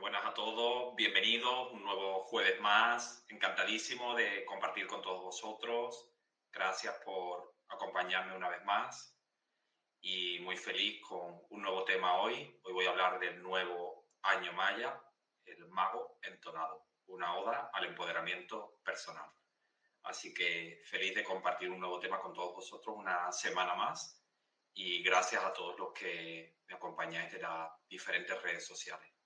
Buenas a todos, bienvenidos, un nuevo jueves más, encantadísimo de compartir con todos vosotros. Gracias por acompañarme una vez más y muy feliz con un nuevo tema hoy. Hoy voy a hablar del nuevo año maya, el mago entonado, una oda al empoderamiento personal. Así que feliz de compartir un nuevo tema con todos vosotros una semana más y gracias a todos los que me acompañáis de las diferentes redes sociales.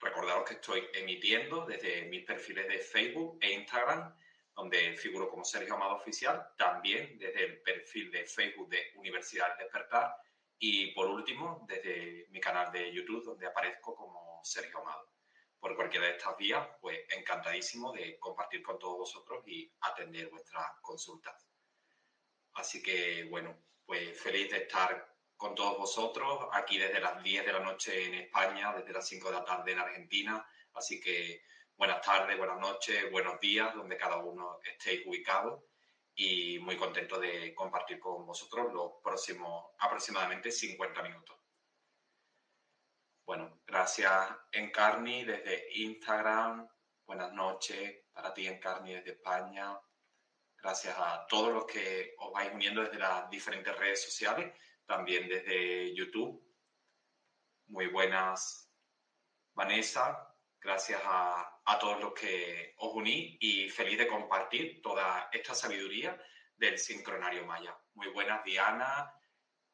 Recordaros que estoy emitiendo desde mis perfiles de Facebook e Instagram, donde figuro como Sergio Amado Oficial, también desde el perfil de Facebook de Universidad Despertar y por último desde mi canal de YouTube, donde aparezco como Sergio Amado. Por cualquiera de estas vías, pues encantadísimo de compartir con todos vosotros y atender vuestras consultas. Así que bueno, pues feliz de estar con todos vosotros, aquí desde las 10 de la noche en España, desde las 5 de la tarde en Argentina. Así que buenas tardes, buenas noches, buenos días, donde cada uno estéis ubicados. Y muy contento de compartir con vosotros los próximos aproximadamente 50 minutos. Bueno, gracias Encarni desde Instagram. Buenas noches para ti Encarni desde España. Gracias a todos los que os vais uniendo desde las diferentes redes sociales también desde YouTube. Muy buenas, Vanessa. Gracias a, a todos los que os uní y feliz de compartir toda esta sabiduría del sincronario maya. Muy buenas, Diana,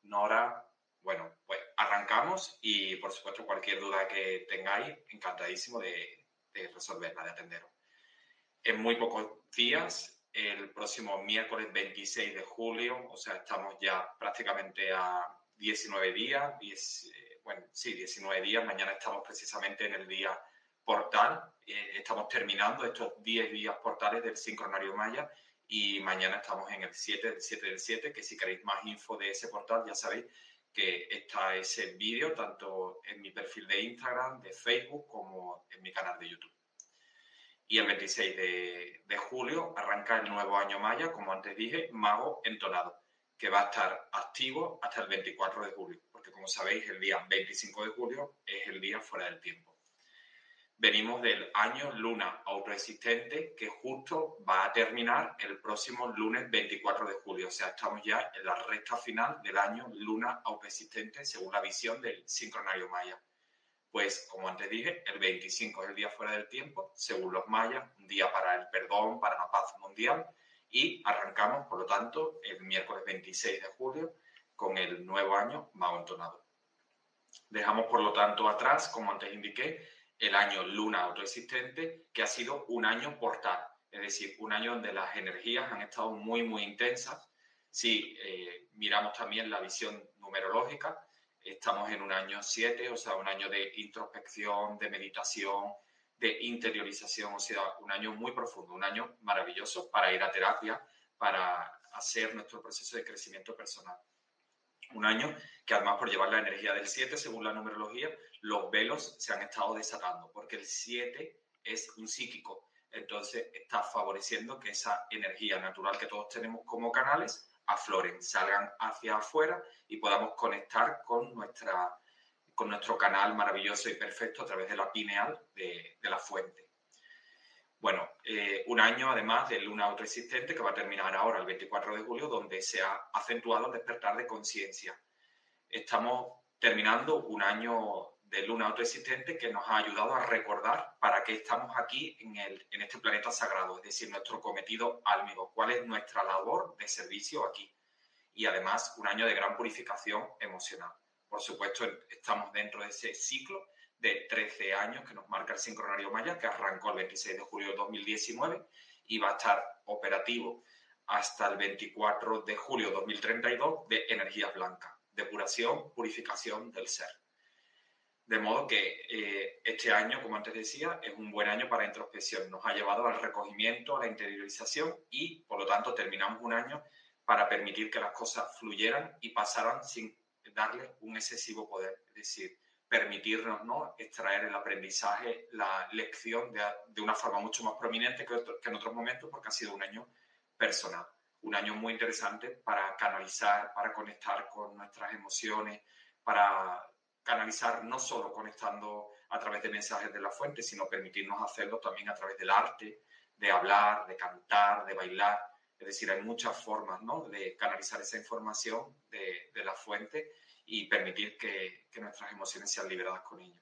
Nora. Bueno, pues arrancamos y por supuesto cualquier duda que tengáis, encantadísimo de, de resolverla, de atenderos. En muy pocos días el próximo miércoles 26 de julio, o sea, estamos ya prácticamente a 19 días, eh, bueno, sí, 19 días, mañana estamos precisamente en el día portal, eh, estamos terminando estos 10 días portales del sincronario maya y mañana estamos en el 7 del 7 del 7, que si queréis más info de ese portal ya sabéis que está ese vídeo tanto en mi perfil de Instagram, de Facebook como en mi canal de YouTube. Y el 26 de, julio arranca el nuevo año maya, como antes dije, Mago Entonado, que va a estar activo hasta el 24 de julio, porque como sabéis, el día 25 de julio es el día fuera del tiempo. Venimos del año Luna autoexistente, que justo va a terminar el próximo lunes 24 de julio. O sea, estamos ya en la recta final del año Luna autoexistente, según la visión del sincronario maya. Pues, como antes dije, el 25 es el día fuera del tiempo, según los mayas, un día para el perdón, para la paz mundial, y arrancamos, por lo tanto, el miércoles 26 de julio con el nuevo año Mao entonado. Dejamos, por lo tanto, atrás, como antes indiqué, el año luna autoexistente, que ha sido un año portal, es decir, un año donde las energías han estado muy, muy intensas. Si eh, miramos también la visión numerológica, Estamos en un año 7, o sea, un año de introspección, de meditación, de interiorización, o sea, un año muy profundo, un año maravilloso para ir a terapia, para hacer nuestro proceso de crecimiento personal. Un año que además por llevar la energía del 7, según la numerología, los velos se han estado desatando, porque el 7 es un psíquico, entonces está favoreciendo que esa energía natural que todos tenemos como canales afloren, salgan hacia afuera y podamos conectar con, nuestra, con nuestro canal maravilloso y perfecto a través de la pineal de, la fuente. Bueno, eh, un año además de luna autoexistente que va a terminar ahora el 24 de julio, donde se ha acentuado el despertar de conciencia. Estamos terminando un año de luna autoexistente que nos ha ayudado a recordar para qué estamos aquí en, el, en este planeta sagrado, es decir, nuestro cometido álmigo, cuál es nuestra labor de servicio aquí. Y además un año de gran purificación emocional. Por supuesto, estamos dentro de ese ciclo de 13 años que nos marca el sincronario maya, que arrancó el 26 de julio de 2019 y va a estar operativo hasta el 24 de julio de 2032 de energía blanca, depuración, purificación del ser. De modo que eh, este año, como antes decía, es un buen año para introspección. Nos ha llevado al recogimiento, a la interiorización y, por lo tanto, terminamos un año para permitir que las cosas fluyeran y pasaran sin darle un excesivo poder. Es decir, permitirnos ¿no? extraer el aprendizaje, la lección de, una forma mucho más prominente que, que en otros momentos, porque ha sido un año personal. Un año muy interesante para canalizar, para conectar con nuestras emociones, para canalizar no solo conectando a través de mensajes de la fuente, sino permitirnos hacerlo también a través del arte, de hablar, de cantar, de bailar. Es decir, hay muchas formas ¿no? de canalizar esa información de, de la fuente y permitir que, nuestras emociones sean liberadas con ello.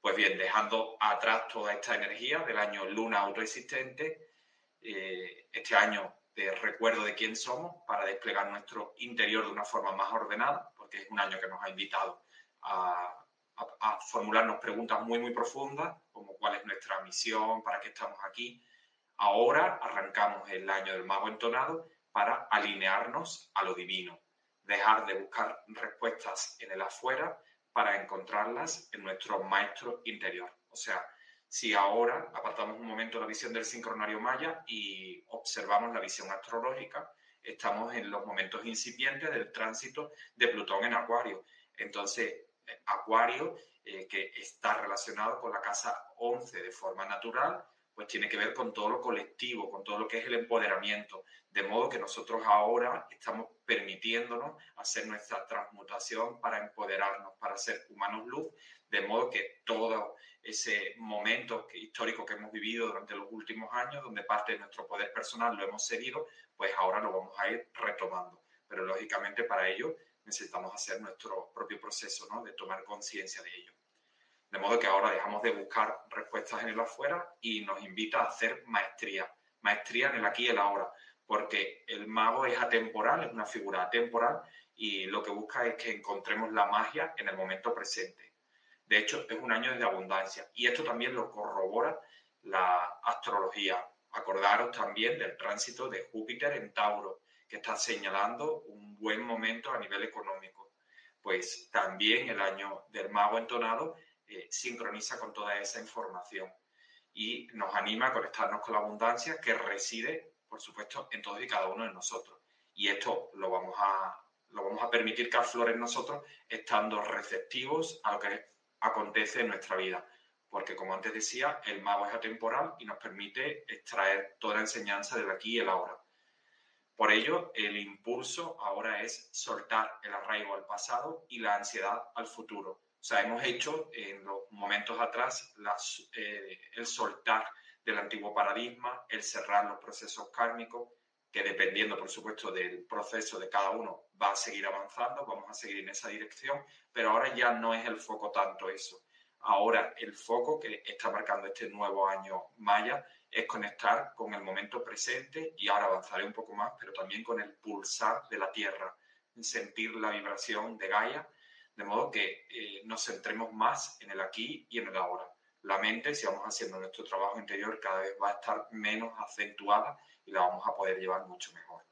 Pues bien, dejando atrás toda esta energía del año luna autoexistente, eh, este año de recuerdo de quién somos para desplegar nuestro interior de una forma más ordenada, porque es un año que nos ha invitado a, formularnos preguntas muy, muy profundas, como cuál es nuestra misión, para qué estamos aquí. Ahora arrancamos el año del mago entonado para alinearnos a lo divino, dejar de buscar respuestas en el afuera para encontrarlas en nuestro maestro interior. O sea, si ahora apartamos un momento la visión del sincronario maya y observamos la visión astrológica, estamos en los momentos incipientes del tránsito de Plutón en Acuario. Entonces, Acuario, eh, que está relacionado con la casa 11 de forma natural, pues tiene que ver con todo lo colectivo, con todo lo que es el empoderamiento, de modo que nosotros ahora estamos permitiéndonos hacer nuestra transmutación para empoderarnos, para ser humanos luz, de modo que todo ese momento histórico que hemos vivido durante los últimos años, donde parte de nuestro poder personal lo hemos cedido, pues ahora lo vamos a ir retomando. Pero lógicamente para ello necesitamos hacer nuestro propio proceso ¿no? de tomar conciencia de ello. De modo que ahora dejamos de buscar respuestas en el afuera y nos invita a hacer maestría, maestría en el aquí y el ahora, porque el mago es atemporal, es una figura atemporal y lo que busca es que encontremos la magia en el momento presente. De hecho, es un año de abundancia y esto también lo corrobora la astrología. Acordaros también del tránsito de Júpiter en Tauro, que está señalando un buen momento a nivel económico. Pues también el año del mago entonado eh, sincroniza con toda esa información y nos anima a conectarnos con la abundancia que reside, por supuesto, en todos y cada uno de nosotros. Y esto lo vamos a, lo vamos a permitir que aflore en nosotros estando receptivos a lo que acontece en nuestra vida. Porque, como antes decía, el mago es atemporal y nos permite extraer toda la enseñanza del aquí y el ahora. Por ello, el impulso ahora es soltar el arraigo al pasado y la ansiedad al futuro. O sea, hemos hecho en los momentos atrás eh, el soltar del antiguo paradigma, el cerrar los procesos kármicos, que dependiendo, por supuesto, del proceso de cada uno, va a seguir avanzando, vamos a seguir en esa dirección, pero ahora ya no es el foco tanto eso. Ahora el foco que está marcando este nuevo año Maya es conectar con el momento presente y ahora avanzaré un poco más, pero también con el pulsar de la Tierra, sentir la vibración de Gaia, de modo que eh, nos centremos más en el aquí y en el ahora. La mente, si vamos haciendo nuestro trabajo interior, cada vez va a estar menos acentuada y la vamos a poder llevar mucho mejor.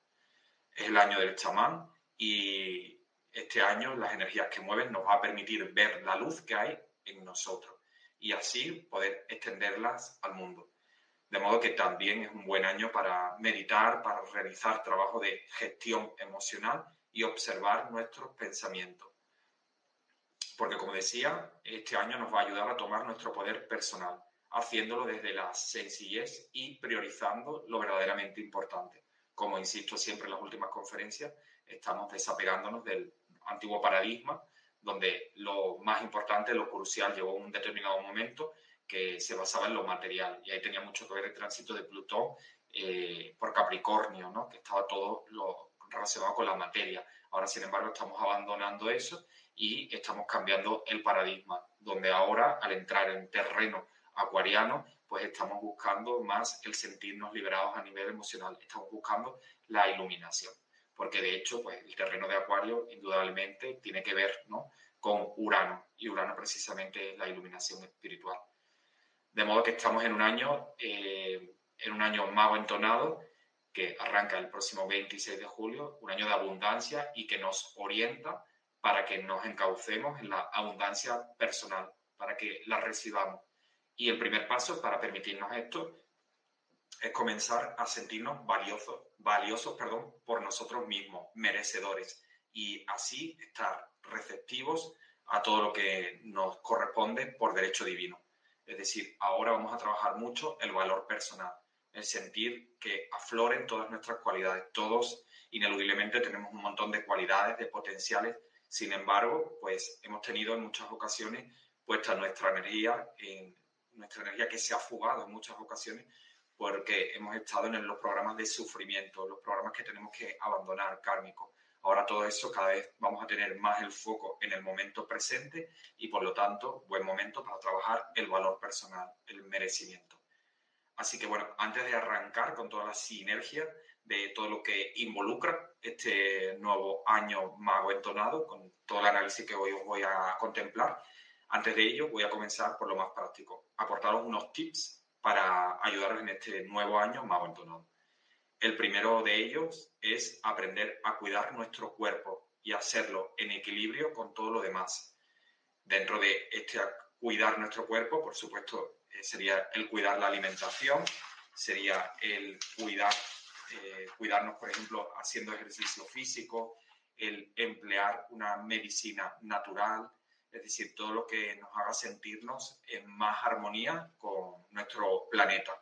Es el año del chamán y este año las energías que mueven nos va a permitir ver la luz que hay en nosotros y así poder extenderlas al mundo. De modo que también es un buen año para meditar, para realizar trabajo de gestión emocional y observar nuestros pensamientos. Porque como decía, este año nos va a ayudar a tomar nuestro poder personal, haciéndolo desde la sencillez y priorizando lo verdaderamente importante. Como insisto siempre en las últimas conferencias, estamos desapegándonos del antiguo paradigma, donde lo más importante, lo crucial, llegó un determinado momento que se basaba en lo material. Y ahí tenía mucho que ver el tránsito de Plutón eh, por Capricornio, ¿no? que estaba todo lo relacionado con la materia. Ahora, sin embargo, estamos abandonando eso y estamos cambiando el paradigma, donde ahora, al entrar en terreno acuariano, pues estamos buscando más el sentirnos liberados a nivel emocional, estamos buscando la iluminación, porque de hecho, pues el terreno de Acuario indudablemente tiene que ver ¿no? con Urano, y Urano precisamente es la iluminación espiritual. De modo que estamos en un año, eh, en un año mago entonado, que arranca el próximo 26 de julio, un año de abundancia y que nos orienta para que nos encaucemos en la abundancia personal, para que la recibamos. Y el primer paso para permitirnos esto es comenzar a sentirnos valiosos, valiosos perdón, por nosotros mismos, merecedores, y así estar receptivos a todo lo que nos corresponde por derecho divino. Es decir, ahora vamos a trabajar mucho el valor personal, el sentir que afloren todas nuestras cualidades. Todos ineludiblemente tenemos un montón de cualidades, de potenciales Sin embargo, pues hemos tenido en muchas ocasiones puesta nuestra energía en nuestra energía que se ha fugado en muchas ocasiones porque hemos estado en los programas de sufrimiento, los programas que tenemos que abandonar kármicos. Ahora todo eso cada vez vamos a tener más el foco en el momento presente y por lo tanto buen momento para trabajar el valor personal, el merecimiento. Así que bueno, antes de arrancar con toda la sinergia de todo lo que involucra este nuevo año mago entonado, con todo el análisis que hoy os voy a contemplar, antes de ello voy a comenzar por lo más práctico, aportaros unos tips para ayudaros en este nuevo año mago entonado. El primero de ellos es aprender a cuidar nuestro cuerpo y hacerlo en equilibrio con todo lo demás. Dentro de este cuidar nuestro cuerpo, por supuesto, eh, sería el cuidar la alimentación, sería el cuidar, eh, cuidarnos, por ejemplo, haciendo ejercicio físico, el emplear una medicina natural, es decir, todo lo que nos haga sentirnos en más armonía con nuestro planeta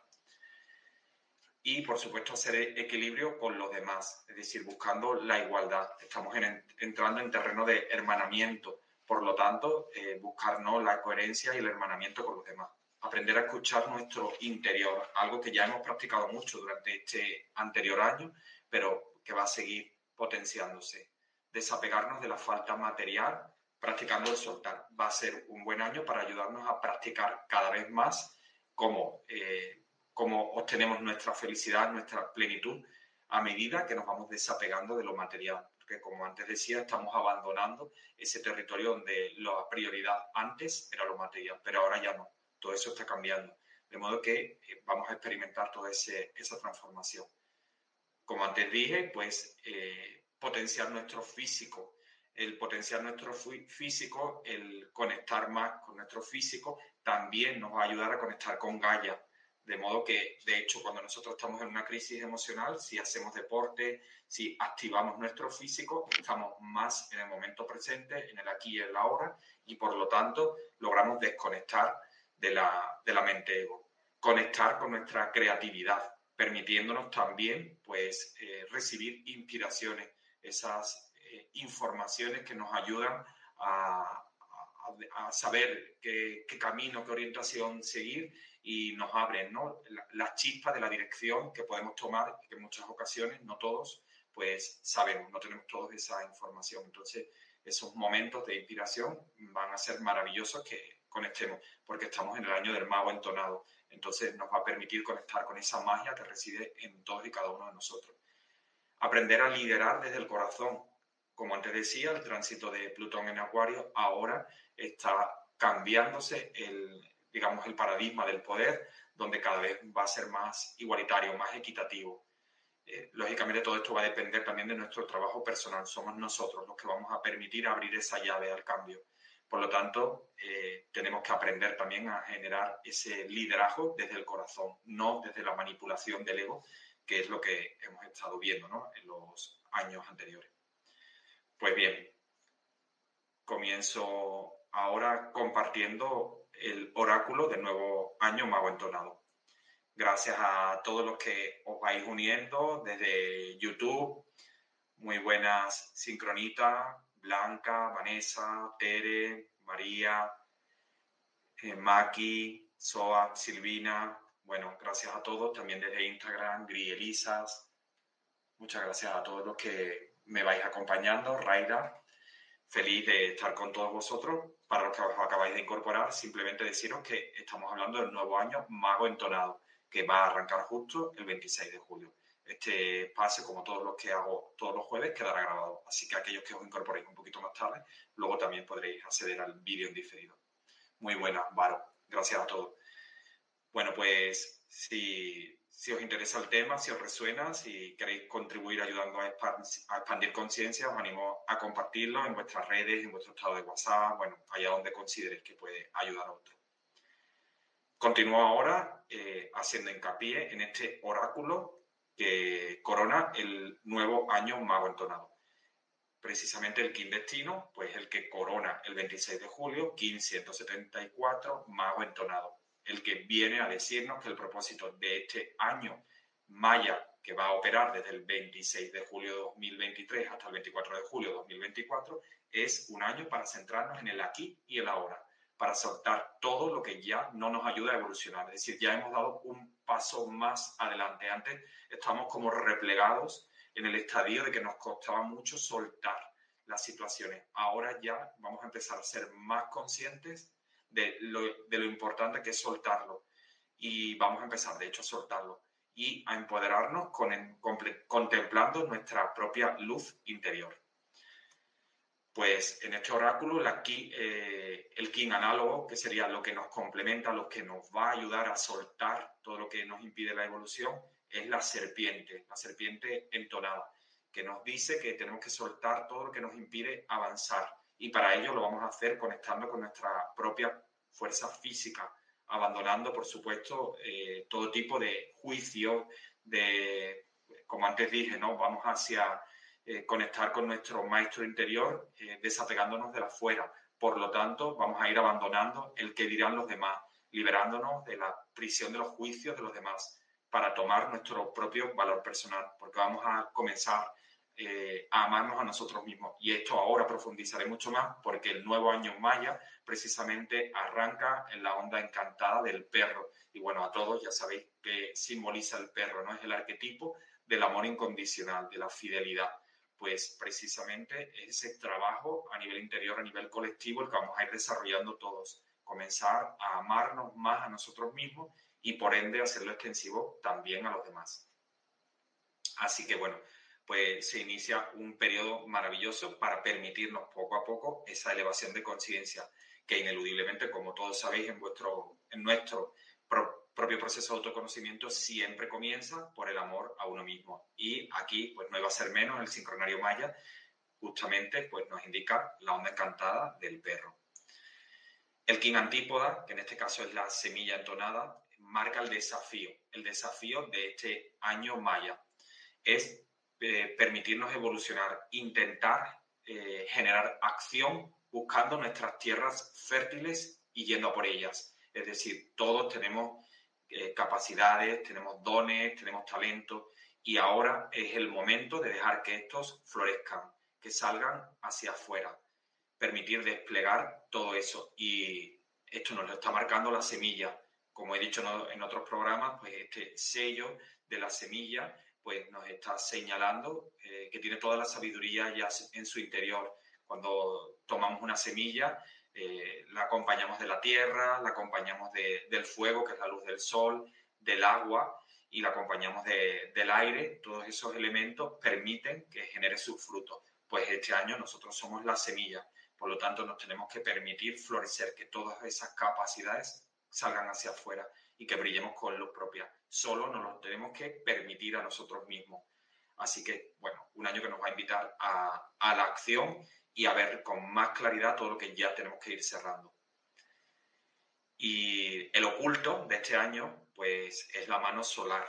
y, por supuesto, hacer equilibrio con los demás, es decir, buscando la igualdad. Estamos entrando en terreno de hermanamiento, por lo tanto, eh, buscarnos la coherencia y el hermanamiento con los demás. Aprender a escuchar nuestro interior, algo que ya hemos practicado mucho durante este anterior año, pero que va a seguir potenciándose. Desapegarnos de la falta material, practicando el soltar. Va a ser un buen año para ayudarnos a practicar cada vez más cómo eh, cómo obtenemos nuestra felicidad, nuestra plenitud, a medida que nos vamos desapegando de lo material. Porque como antes decía, estamos abandonando ese territorio donde la prioridad antes era lo material, pero ahora ya no. Todo eso está cambiando. De modo que eh, vamos a experimentar toda esa transformación. Como antes dije, pues eh, potenciar nuestro físico, el potenciar nuestro físico, el conectar más con nuestro físico, también nos va a ayudar a conectar con Gaia, de modo que, de hecho, cuando nosotros estamos en una crisis emocional, si hacemos deporte, si activamos nuestro físico, estamos más en el momento presente, en el aquí y en la ahora, y por lo tanto logramos desconectar de la, de la mente ego, conectar con nuestra creatividad, permitiéndonos también pues, eh, recibir inspiraciones, esas eh, informaciones que nos ayudan a, a, saber qué, qué, camino, qué orientación seguir y nos abren ¿no? las chispas de la dirección que podemos tomar, que en muchas ocasiones, no todos, pues sabemos, no tenemos todos esa información. Entonces, esos momentos de inspiración van a ser maravillosos que conectemos, porque estamos en el año del mago entonado. Entonces, nos va a permitir conectar con esa magia que reside en todos y cada uno de nosotros. Aprender a liderar desde el corazón. Como antes decía, el tránsito de Plutón en Acuario ahora está cambiándose el, digamos, el paradigma del poder, donde cada vez va a ser más igualitario, más equitativo. Eh, lógicamente todo esto va a depender también de nuestro trabajo personal. Somos nosotros los que vamos a permitir abrir esa llave al cambio. Por lo tanto, eh, tenemos que aprender también a generar ese liderazgo desde el corazón, no desde la manipulación del ego, que es lo que hemos estado viendo ¿no? en los años anteriores. Pues bien, comienzo ahora compartiendo el oráculo del nuevo año mago entonado. Gracias a todos los que os vais uniendo desde YouTube. Muy buenas sincronitas, Blanca, Vanessa, Tere, María, eh, Maki, Soa, Silvina. Bueno, gracias a todos, también desde Instagram, Grielisas. Muchas gracias a todos los que me vais acompañando, Raida. Feliz de estar con todos vosotros para los que os acabáis de incorporar, simplemente deciros que estamos hablando del nuevo año Mago Entonado, que va a arrancar justo el 26 de julio. Este pase, como todos los que hago todos los jueves, quedará grabado. Así que aquellos que os incorporéis un poquito más tarde, luego también podréis acceder al vídeo en diferido. Muy buena, Varo. Gracias a todos. Bueno, pues si si os interesa el tema, si os resuena, si queréis contribuir ayudando a, expandir conciencia, os animo a compartirlo en vuestras redes, en vuestro estado de WhatsApp, bueno, allá donde consideréis que puede ayudar a otros. Continúo ahora eh, haciendo hincapié en este oráculo que corona el nuevo año mago entonado. Precisamente el King Destino, pues el que corona el 26 de julio, 1574, mago entonado el que viene a decirnos que el propósito de este año maya que va a operar desde el 26 de julio de 2023 hasta el 24 de julio de 2024, es un año para centrarnos en el aquí y el ahora, para soltar todo lo que ya no nos ayuda a evolucionar. Es decir, ya hemos dado un paso más adelante. Antes estamos como replegados en el estadio de que nos costaba mucho soltar las situaciones. Ahora ya vamos a empezar a ser más conscientes de lo, importante que es soltarlo. Y vamos a empezar, de hecho, a soltarlo y a empoderarnos con, contemplando nuestra propia luz interior. Pues en este oráculo la eh, el king análogo, que sería lo que nos complementa, lo que nos va a ayudar a soltar todo lo que nos impide la evolución, es la serpiente, la serpiente entonada, que nos dice que tenemos que soltar todo lo que nos impide avanzar. Y para ello lo vamos a hacer conectando con nuestra propia fuerza física, abandonando, por supuesto, eh, todo tipo de juicio, de, como antes dije, ¿no? Vamos hacia eh, conectar con nuestro maestro interior, eh, desapegándonos de la fuera. Por lo tanto, vamos a ir abandonando el que dirán los demás, liberándonos de la prisión de los juicios de los demás para tomar nuestro propio valor personal, porque vamos a comenzar eh, a amarnos a nosotros mismos. Y esto ahora profundizaré mucho más porque el nuevo año maya precisamente arranca en la onda encantada del perro. Y bueno, a todos ya sabéis que simboliza el perro, ¿no? Es el arquetipo del amor incondicional, de la fidelidad. Pues precisamente ese trabajo a nivel interior, a nivel colectivo, el que vamos a ir desarrollando todos. Comenzar a amarnos más a nosotros mismos y por ende hacerlo extensivo también a los demás. Así que bueno, pues se inicia un periodo maravilloso para permitirnos poco a poco esa elevación de conciencia que ineludiblemente, como todos sabéis, en, en nuestro propio proceso de autoconocimiento siempre comienza por el amor a uno mismo. Y aquí, pues no iba a ser menos, el sincronario maya justamente pues, nos indica la onda encantada del perro. El king antípoda, que en este caso es la semilla entonada, marca el desafío, el desafío de este año maya. Es permitirnos evolucionar, intentar eh, generar acción buscando nuestras tierras fértiles y yendo por ellas. Es decir, todos tenemos eh, capacidades, tenemos dones, tenemos talento y ahora es el momento de dejar que estos florezcan, que salgan hacia afuera, permitir desplegar todo eso. Y esto nos lo está marcando la semilla. Como he dicho en otros programas, pues este sello de la semilla pues nos está señalando eh, que tiene toda la sabiduría ya en su interior. Cuando tomamos una semilla, eh, la acompañamos de la tierra, la acompañamos del fuego, que es la luz del sol, del agua, y la acompañamos del aire. Todos esos elementos permiten que genere sus frutos. Pues este año nosotros somos la semilla, por lo tanto nos tenemos que permitir florecer, que todas esas capacidades salgan hacia afuera y que brillemos con luz propia. Solo nos lo tenemos que permitir a nosotros mismos. Así que, bueno, un año que nos va a invitar a, a la acción y a ver con más claridad todo lo que ya tenemos que ir cerrando. Y el oculto de este año, pues es la mano solar.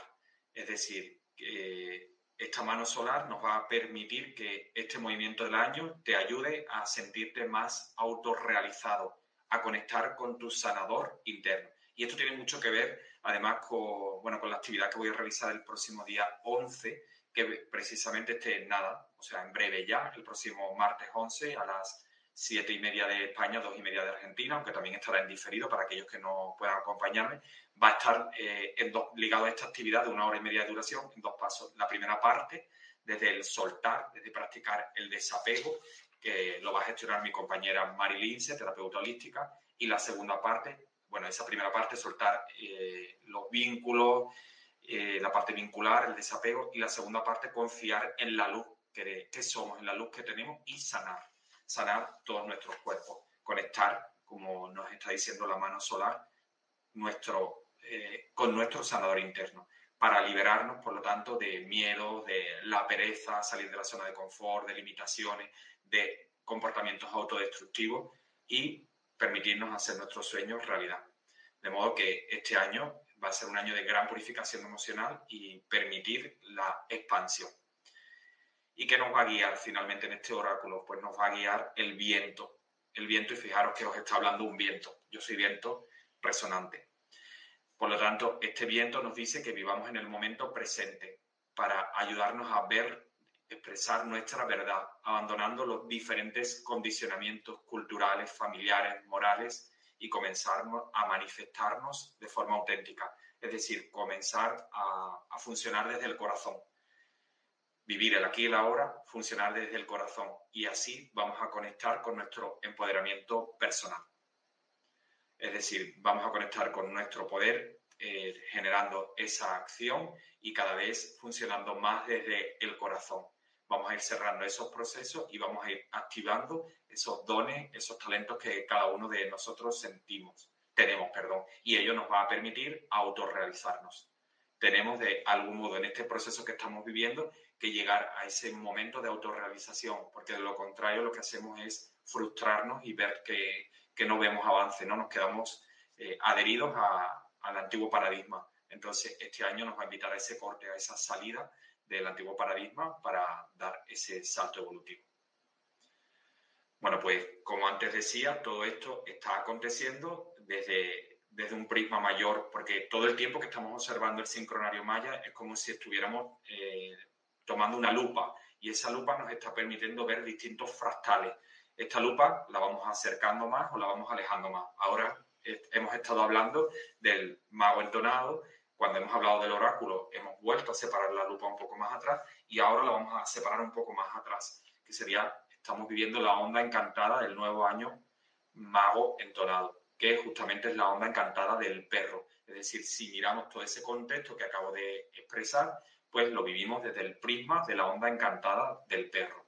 Es decir, que esta mano solar nos va a permitir que este movimiento del año te ayude a sentirte más autorrealizado, a conectar con tu sanador interno. Y esto tiene mucho que ver, además, con, bueno, con la actividad que voy a realizar el próximo día 11, que precisamente esté nada, o sea, en breve ya, el próximo martes 11 a las 7 y media de España, 2 y media de Argentina, aunque también estará en diferido para aquellos que no puedan acompañarme, va a estar eh, ligado a esta actividad de una hora y media de duración en dos pasos. La primera parte, desde el soltar, desde practicar el desapego, que lo va a gestionar mi compañera Mari Lince, terapeuta holística, y la segunda parte, bueno, esa primera parte, soltar eh, los vínculos, eh, la parte vincular, el desapego, y la segunda parte, confiar en la luz que, que, somos, en la luz que tenemos y sanar, sanar todos nuestros cuerpos, conectar, como nos está diciendo la mano solar, nuestro, eh, con nuestro sanador interno, para liberarnos, por lo tanto, de miedo, de la pereza, salir de la zona de confort, de limitaciones, de comportamientos autodestructivos y permitirnos hacer nuestros sueños realidad. De modo que este año va a ser un año de gran purificación emocional y permitir la expansión. ¿Y qué nos va a guiar finalmente en este oráculo? Pues nos va a guiar el viento. El viento, y fijaros que os está hablando un viento. Yo soy viento resonante. Por lo tanto, este viento nos dice que vivamos en el momento presente. para ayudarnos a ver, expresar nuestra verdad, abandonando los diferentes condicionamientos culturales, familiares, morales y comenzar a manifestarnos de forma auténtica. Es decir, comenzar a, funcionar desde el corazón. Vivir el aquí y el ahora, funcionar desde el corazón. Y así vamos a conectar con nuestro empoderamiento personal. Es decir, vamos a conectar con nuestro poder eh, generando esa acción y cada vez funcionando más desde el corazón. Vamos a ir cerrando esos procesos y vamos a ir activando esos dones, esos talentos que cada uno de nosotros sentimos, tenemos, perdón, y ello nos va a permitir autorrealizarnos. Tenemos de algún modo en este proceso que estamos viviendo que llegar a ese momento de autorrealización, porque de lo contrario lo que hacemos es frustrarnos y ver que, que no vemos avance, ¿no? Nos quedamos eh, adheridos al antiguo paradigma. Entonces, este año nos va a invitar a ese corte, a esa salida del antiguo paradigma para dar ese salto evolutivo. Bueno, pues como antes decía, todo esto está aconteciendo desde, desde un prisma mayor, porque todo el tiempo que estamos observando el sincronario maya es como si estuviéramos eh, tomando una lupa y esa lupa nos está permitiendo ver distintos fractales esta lupa la vamos acercando más o la vamos alejando más. Ahora hemos estado hablando del mago entonado, cuando hemos hablado del oráculo hemos vuelto a separar la lupa un poco más atrás y ahora la vamos a separar un poco más atrás, que sería, estamos viviendo la onda encantada del nuevo año mago entonado, que justamente es la onda encantada del perro. Es decir, si miramos todo ese contexto que acabo de expresar, pues lo vivimos desde el prisma de la onda encantada del perro.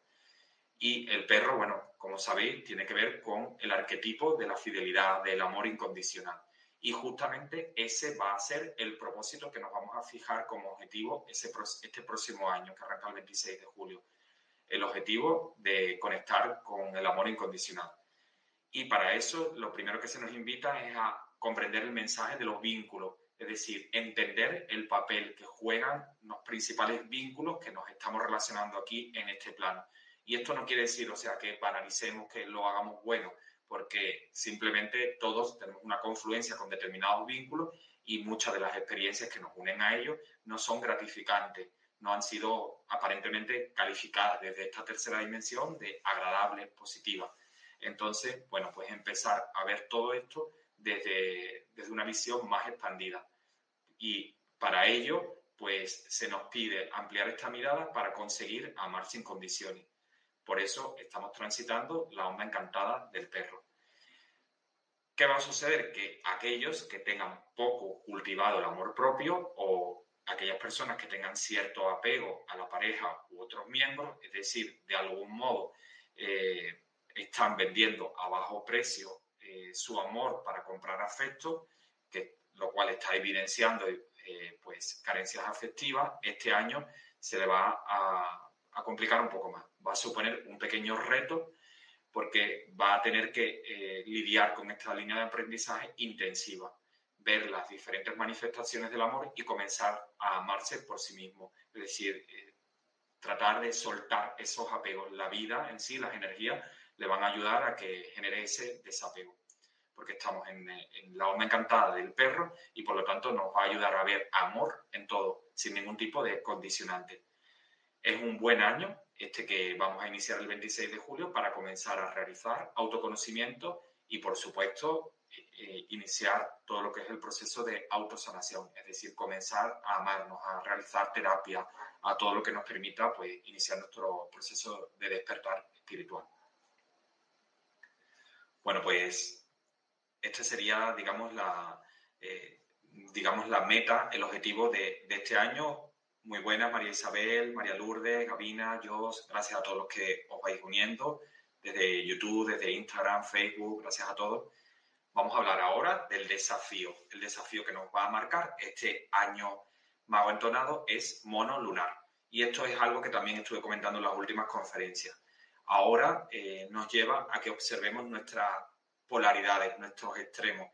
Y el perro, bueno, como sabéis, tiene que ver con el arquetipo de la fidelidad, del amor incondicional. Y justamente ese va a ser el propósito que nos vamos a fijar como objetivo ese, este próximo año, que arranca el 26 de julio. El objetivo de conectar con el amor incondicional. Y para eso, lo primero que se nos invita es a comprender el mensaje de los vínculos, es decir, entender el papel que juegan los principales vínculos que nos estamos relacionando aquí en este plano. Y esto no quiere decir, o sea, que banalicemos, que lo hagamos bueno, porque simplemente todos tenemos una confluencia con determinados vínculos y muchas de las experiencias que nos unen a ellos no son gratificantes, no han sido aparentemente calificadas desde esta tercera dimensión de agradables, positivas. Entonces, bueno, pues empezar a ver todo esto desde, desde una visión más expandida. Y para ello, pues se nos pide ampliar esta mirada para conseguir amar sin condiciones. Por eso estamos transitando la onda encantada del perro. ¿Qué va a suceder? Que aquellos que tengan poco cultivado el amor propio o aquellas personas que tengan cierto apego a la pareja u otros miembros, es decir, de algún modo eh, están vendiendo a bajo precio eh, su amor para comprar afecto, lo cual está evidenciando eh, pues, carencias afectivas, este año se le va a complicar un poco más. Va a suponer un pequeño reto porque va a tener que eh, lidiar con esta línea de aprendizaje intensiva, ver las diferentes manifestaciones del amor y comenzar a amarse por sí mismo. Es decir, eh, tratar de soltar esos apegos. La vida en sí, las energías, le van a ayudar a que genere ese desapego. Porque estamos en, en la onda encantada del perro y por lo tanto nos va a ayudar a ver amor en todo, sin ningún tipo de condicionante es un buen año, este que vamos a iniciar el 26 de julio, para comenzar a realizar autoconocimiento y, por supuesto, eh, eh, iniciar todo lo que es el proceso de autosanación, es decir, comenzar a amarnos, a realizar terapia, a todo lo que nos permita pues, iniciar nuestro proceso de despertar espiritual. Bueno, pues este sería, digamos, la, eh, digamos, la meta, el objetivo de este año, muy buenas, María Isabel, María Lourdes, Gabina, Jos, gracias a todos los que os vais uniendo desde YouTube, desde Instagram, Facebook, gracias a todos. Vamos a hablar ahora del desafío. El desafío que nos va a marcar este año mago entonado es mono lunar. Y esto es algo que también estuve comentando en las últimas conferencias. Ahora eh, nos lleva a que observemos nuestras polaridades, nuestros extremos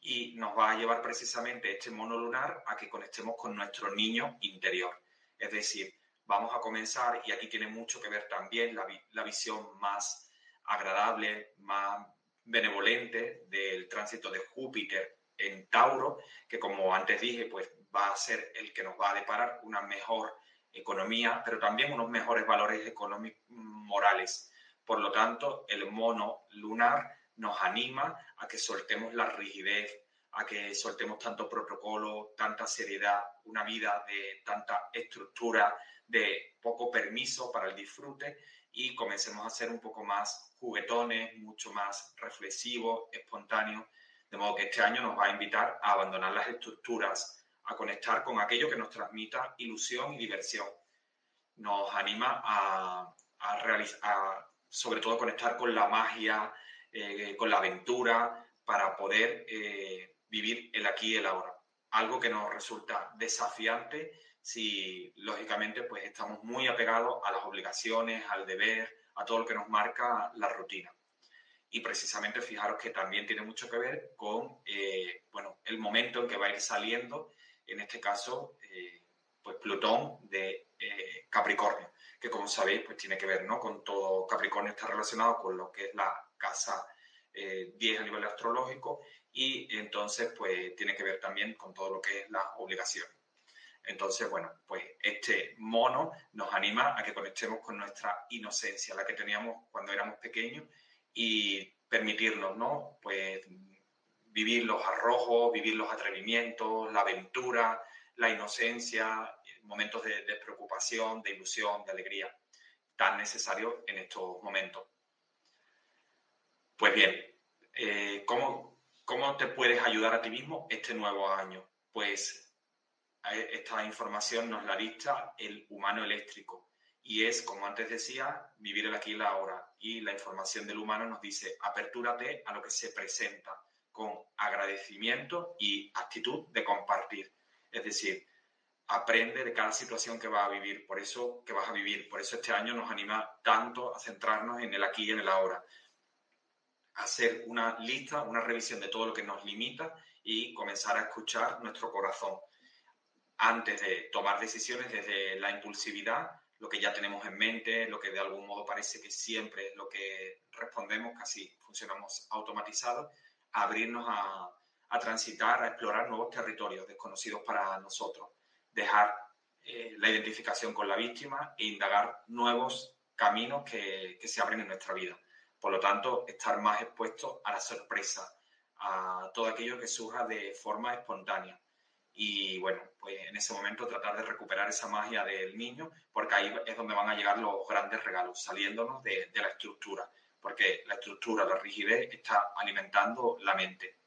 y nos va a llevar precisamente este mono lunar a que conectemos con nuestro niño interior. Es decir, vamos a comenzar, y aquí tiene mucho que ver también la, la visión más agradable, más benevolente del tránsito de Júpiter en Tauro, que como antes dije, pues va a ser el que nos va a deparar una mejor economía, pero también unos mejores valores económicos morales. Por lo tanto, el mono lunar nos anima a que soltemos la rigidez, a que soltemos tanto protocolo, tanta seriedad, una vida de tanta estructura, de poco permiso para el disfrute y comencemos a ser un poco más juguetones, mucho más reflexivos, espontáneos. De modo que este año nos va a invitar a abandonar las estructuras, a conectar con aquello que nos transmita ilusión y diversión. Nos anima a, a, sobre todo, conectar con la magia, eh, con la aventura, para poder eh, vivir el aquí y el ahora. Algo que nos resulta desafiante si, lógicamente, pues estamos muy apegados a las obligaciones, al deber, a todo lo que nos marca la rutina. Y precisamente fijaros que también tiene mucho que ver con eh, bueno, el momento en que va a ir saliendo, en este caso, pues Plutón de Capricornio, que como sabéis, pues tiene que ver ¿no? con todo Capricornio, está relacionado con lo que es la casa 10 eh, a nivel astrológico y entonces pues tiene que ver también con todo lo que es la obligación. Entonces, bueno, pues este mono nos anima a que conectemos con nuestra inocencia, la que teníamos cuando éramos pequeños y permitirnos, ¿no? Pues vivir los arrojos, vivir los atrevimientos, la aventura, la inocencia, momentos de despreocupación, de ilusión, de alegría, tan necesarios en estos momentos. Pues bien, eh, ¿cómo, ¿cómo te puedes ayudar a ti mismo este nuevo año? Pues esta información nos la dicta el humano eléctrico y es, como antes decía, vivir el aquí y la ahora. Y la información del humano nos dice, apertúrate a lo que se presenta con agradecimiento y actitud de compartir. Es decir, aprende de cada situación que vas a vivir, por eso que vas a vivir. Por eso este año nos anima tanto a centrarnos en el aquí y en el ahora hacer una lista, una revisión de todo lo que nos limita y comenzar a escuchar nuestro corazón antes de tomar decisiones desde la impulsividad, lo que ya tenemos en mente, lo que de algún modo parece que siempre es lo que respondemos, casi funcionamos automatizados, abrirnos a, transitar, a explorar nuevos territorios desconocidos para nosotros, dejar eh, la identificación con la víctima e indagar nuevos caminos que se abren en nuestra vida. Por lo tanto, estar más expuesto a la sorpresa, a todo aquello que surja de forma espontánea. Y bueno, pues en ese momento tratar de recuperar esa magia del niño, porque ahí es donde van a llegar los grandes regalos, saliéndonos de, la estructura, porque la estructura, la rigidez está alimentando la mente.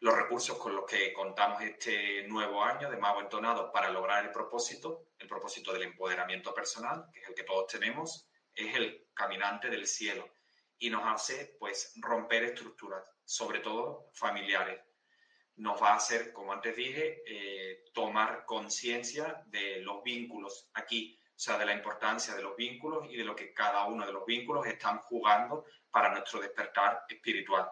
Los recursos con los que contamos este nuevo año de Mago Entonado para lograr el propósito, el propósito del empoderamiento personal, que es el que todos tenemos, es el caminante del cielo y nos hace pues romper estructuras, sobre todo familiares. Nos va a hacer, como antes dije, eh, tomar conciencia de los vínculos aquí, o sea, de la importancia de los vínculos y de lo que cada uno de los vínculos están jugando para nuestro despertar espiritual.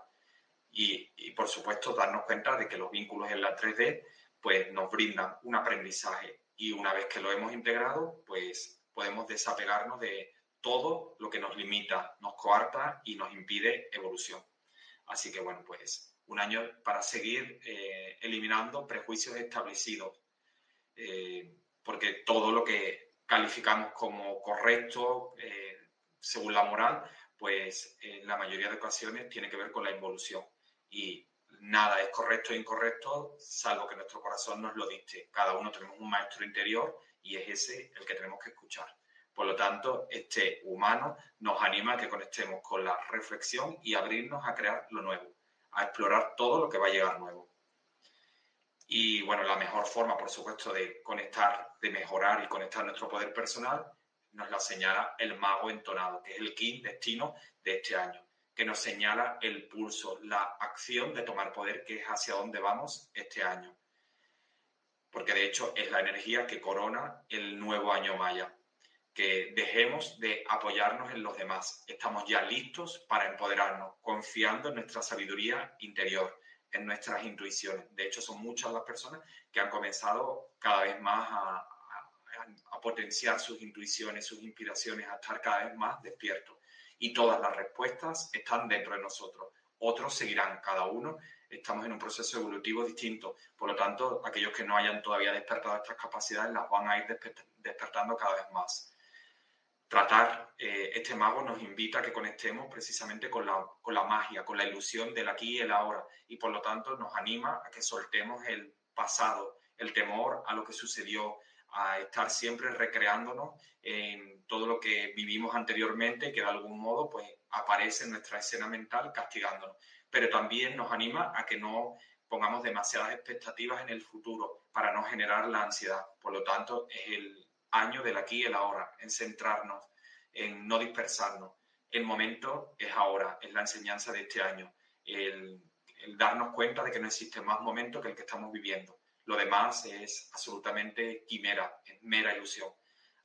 Y, y por supuesto, darnos cuenta de que los vínculos en la 3D pues nos brindan un aprendizaje y una vez que lo hemos integrado, pues podemos desapegarnos de, todo lo que nos limita, nos coarta y nos impide evolución. Así que bueno, pues un año para seguir eh, eliminando prejuicios establecidos, eh, porque todo lo que calificamos como correcto eh, según la moral, pues en la mayoría de ocasiones tiene que ver con la involución. Y nada es correcto e incorrecto, salvo que nuestro corazón nos lo dicte. Cada uno tenemos un maestro interior y es ese el que tenemos que escuchar. Por lo tanto, este humano nos anima a que conectemos con la reflexión y abrirnos a crear lo nuevo, a explorar todo lo que va a llegar nuevo. Y bueno, la mejor forma, por supuesto, de conectar, de mejorar y conectar nuestro poder personal, nos la señala el mago entonado, que es el king destino de este año, que nos señala el pulso, la acción de tomar poder, que es hacia dónde vamos este año. Porque de hecho es la energía que corona el nuevo año maya que dejemos de apoyarnos en los demás. Estamos ya listos para empoderarnos, confiando en nuestra sabiduría interior, en nuestras intuiciones. De hecho, son muchas las personas que han comenzado cada vez más a, potenciar sus intuiciones, sus inspiraciones, a estar cada vez más despiertos. Y todas las respuestas están dentro de nosotros. Otros seguirán cada uno estamos en un proceso evolutivo distinto. Por lo tanto, aquellos que no hayan todavía despertado estas capacidades las van a ir despertando cada vez más. Tratar eh, este mago nos invita a que conectemos precisamente con la, con la magia, con la ilusión del aquí y el ahora, y por lo tanto nos anima a que soltemos el pasado, el temor a lo que sucedió, a estar siempre recreándonos en todo lo que vivimos anteriormente y que de algún modo pues aparece en nuestra escena mental castigándonos. Pero también nos anima a que no pongamos demasiadas expectativas en el futuro para no generar la ansiedad. Por lo tanto, es el año del aquí y el ahora, en centrarnos, en no dispersarnos. El momento es ahora, es la enseñanza de este año, el, el darnos cuenta de que no existe más momento que el que estamos viviendo lo demás es absolutamente quimera, es mera ilusión.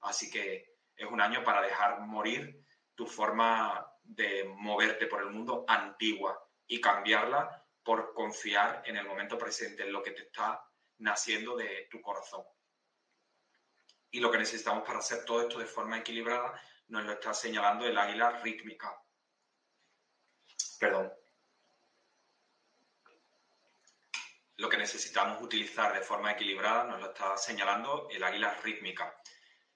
Así que es un año para dejar morir tu forma de moverte por el mundo antigua y cambiarla por confiar en el momento presente, en lo que te está naciendo de tu corazón. Y lo que necesitamos para hacer todo esto de forma equilibrada nos lo está señalando el águila rítmica. Perdón. lo que necesitamos utilizar de forma equilibrada nos lo está señalando el águila rítmica,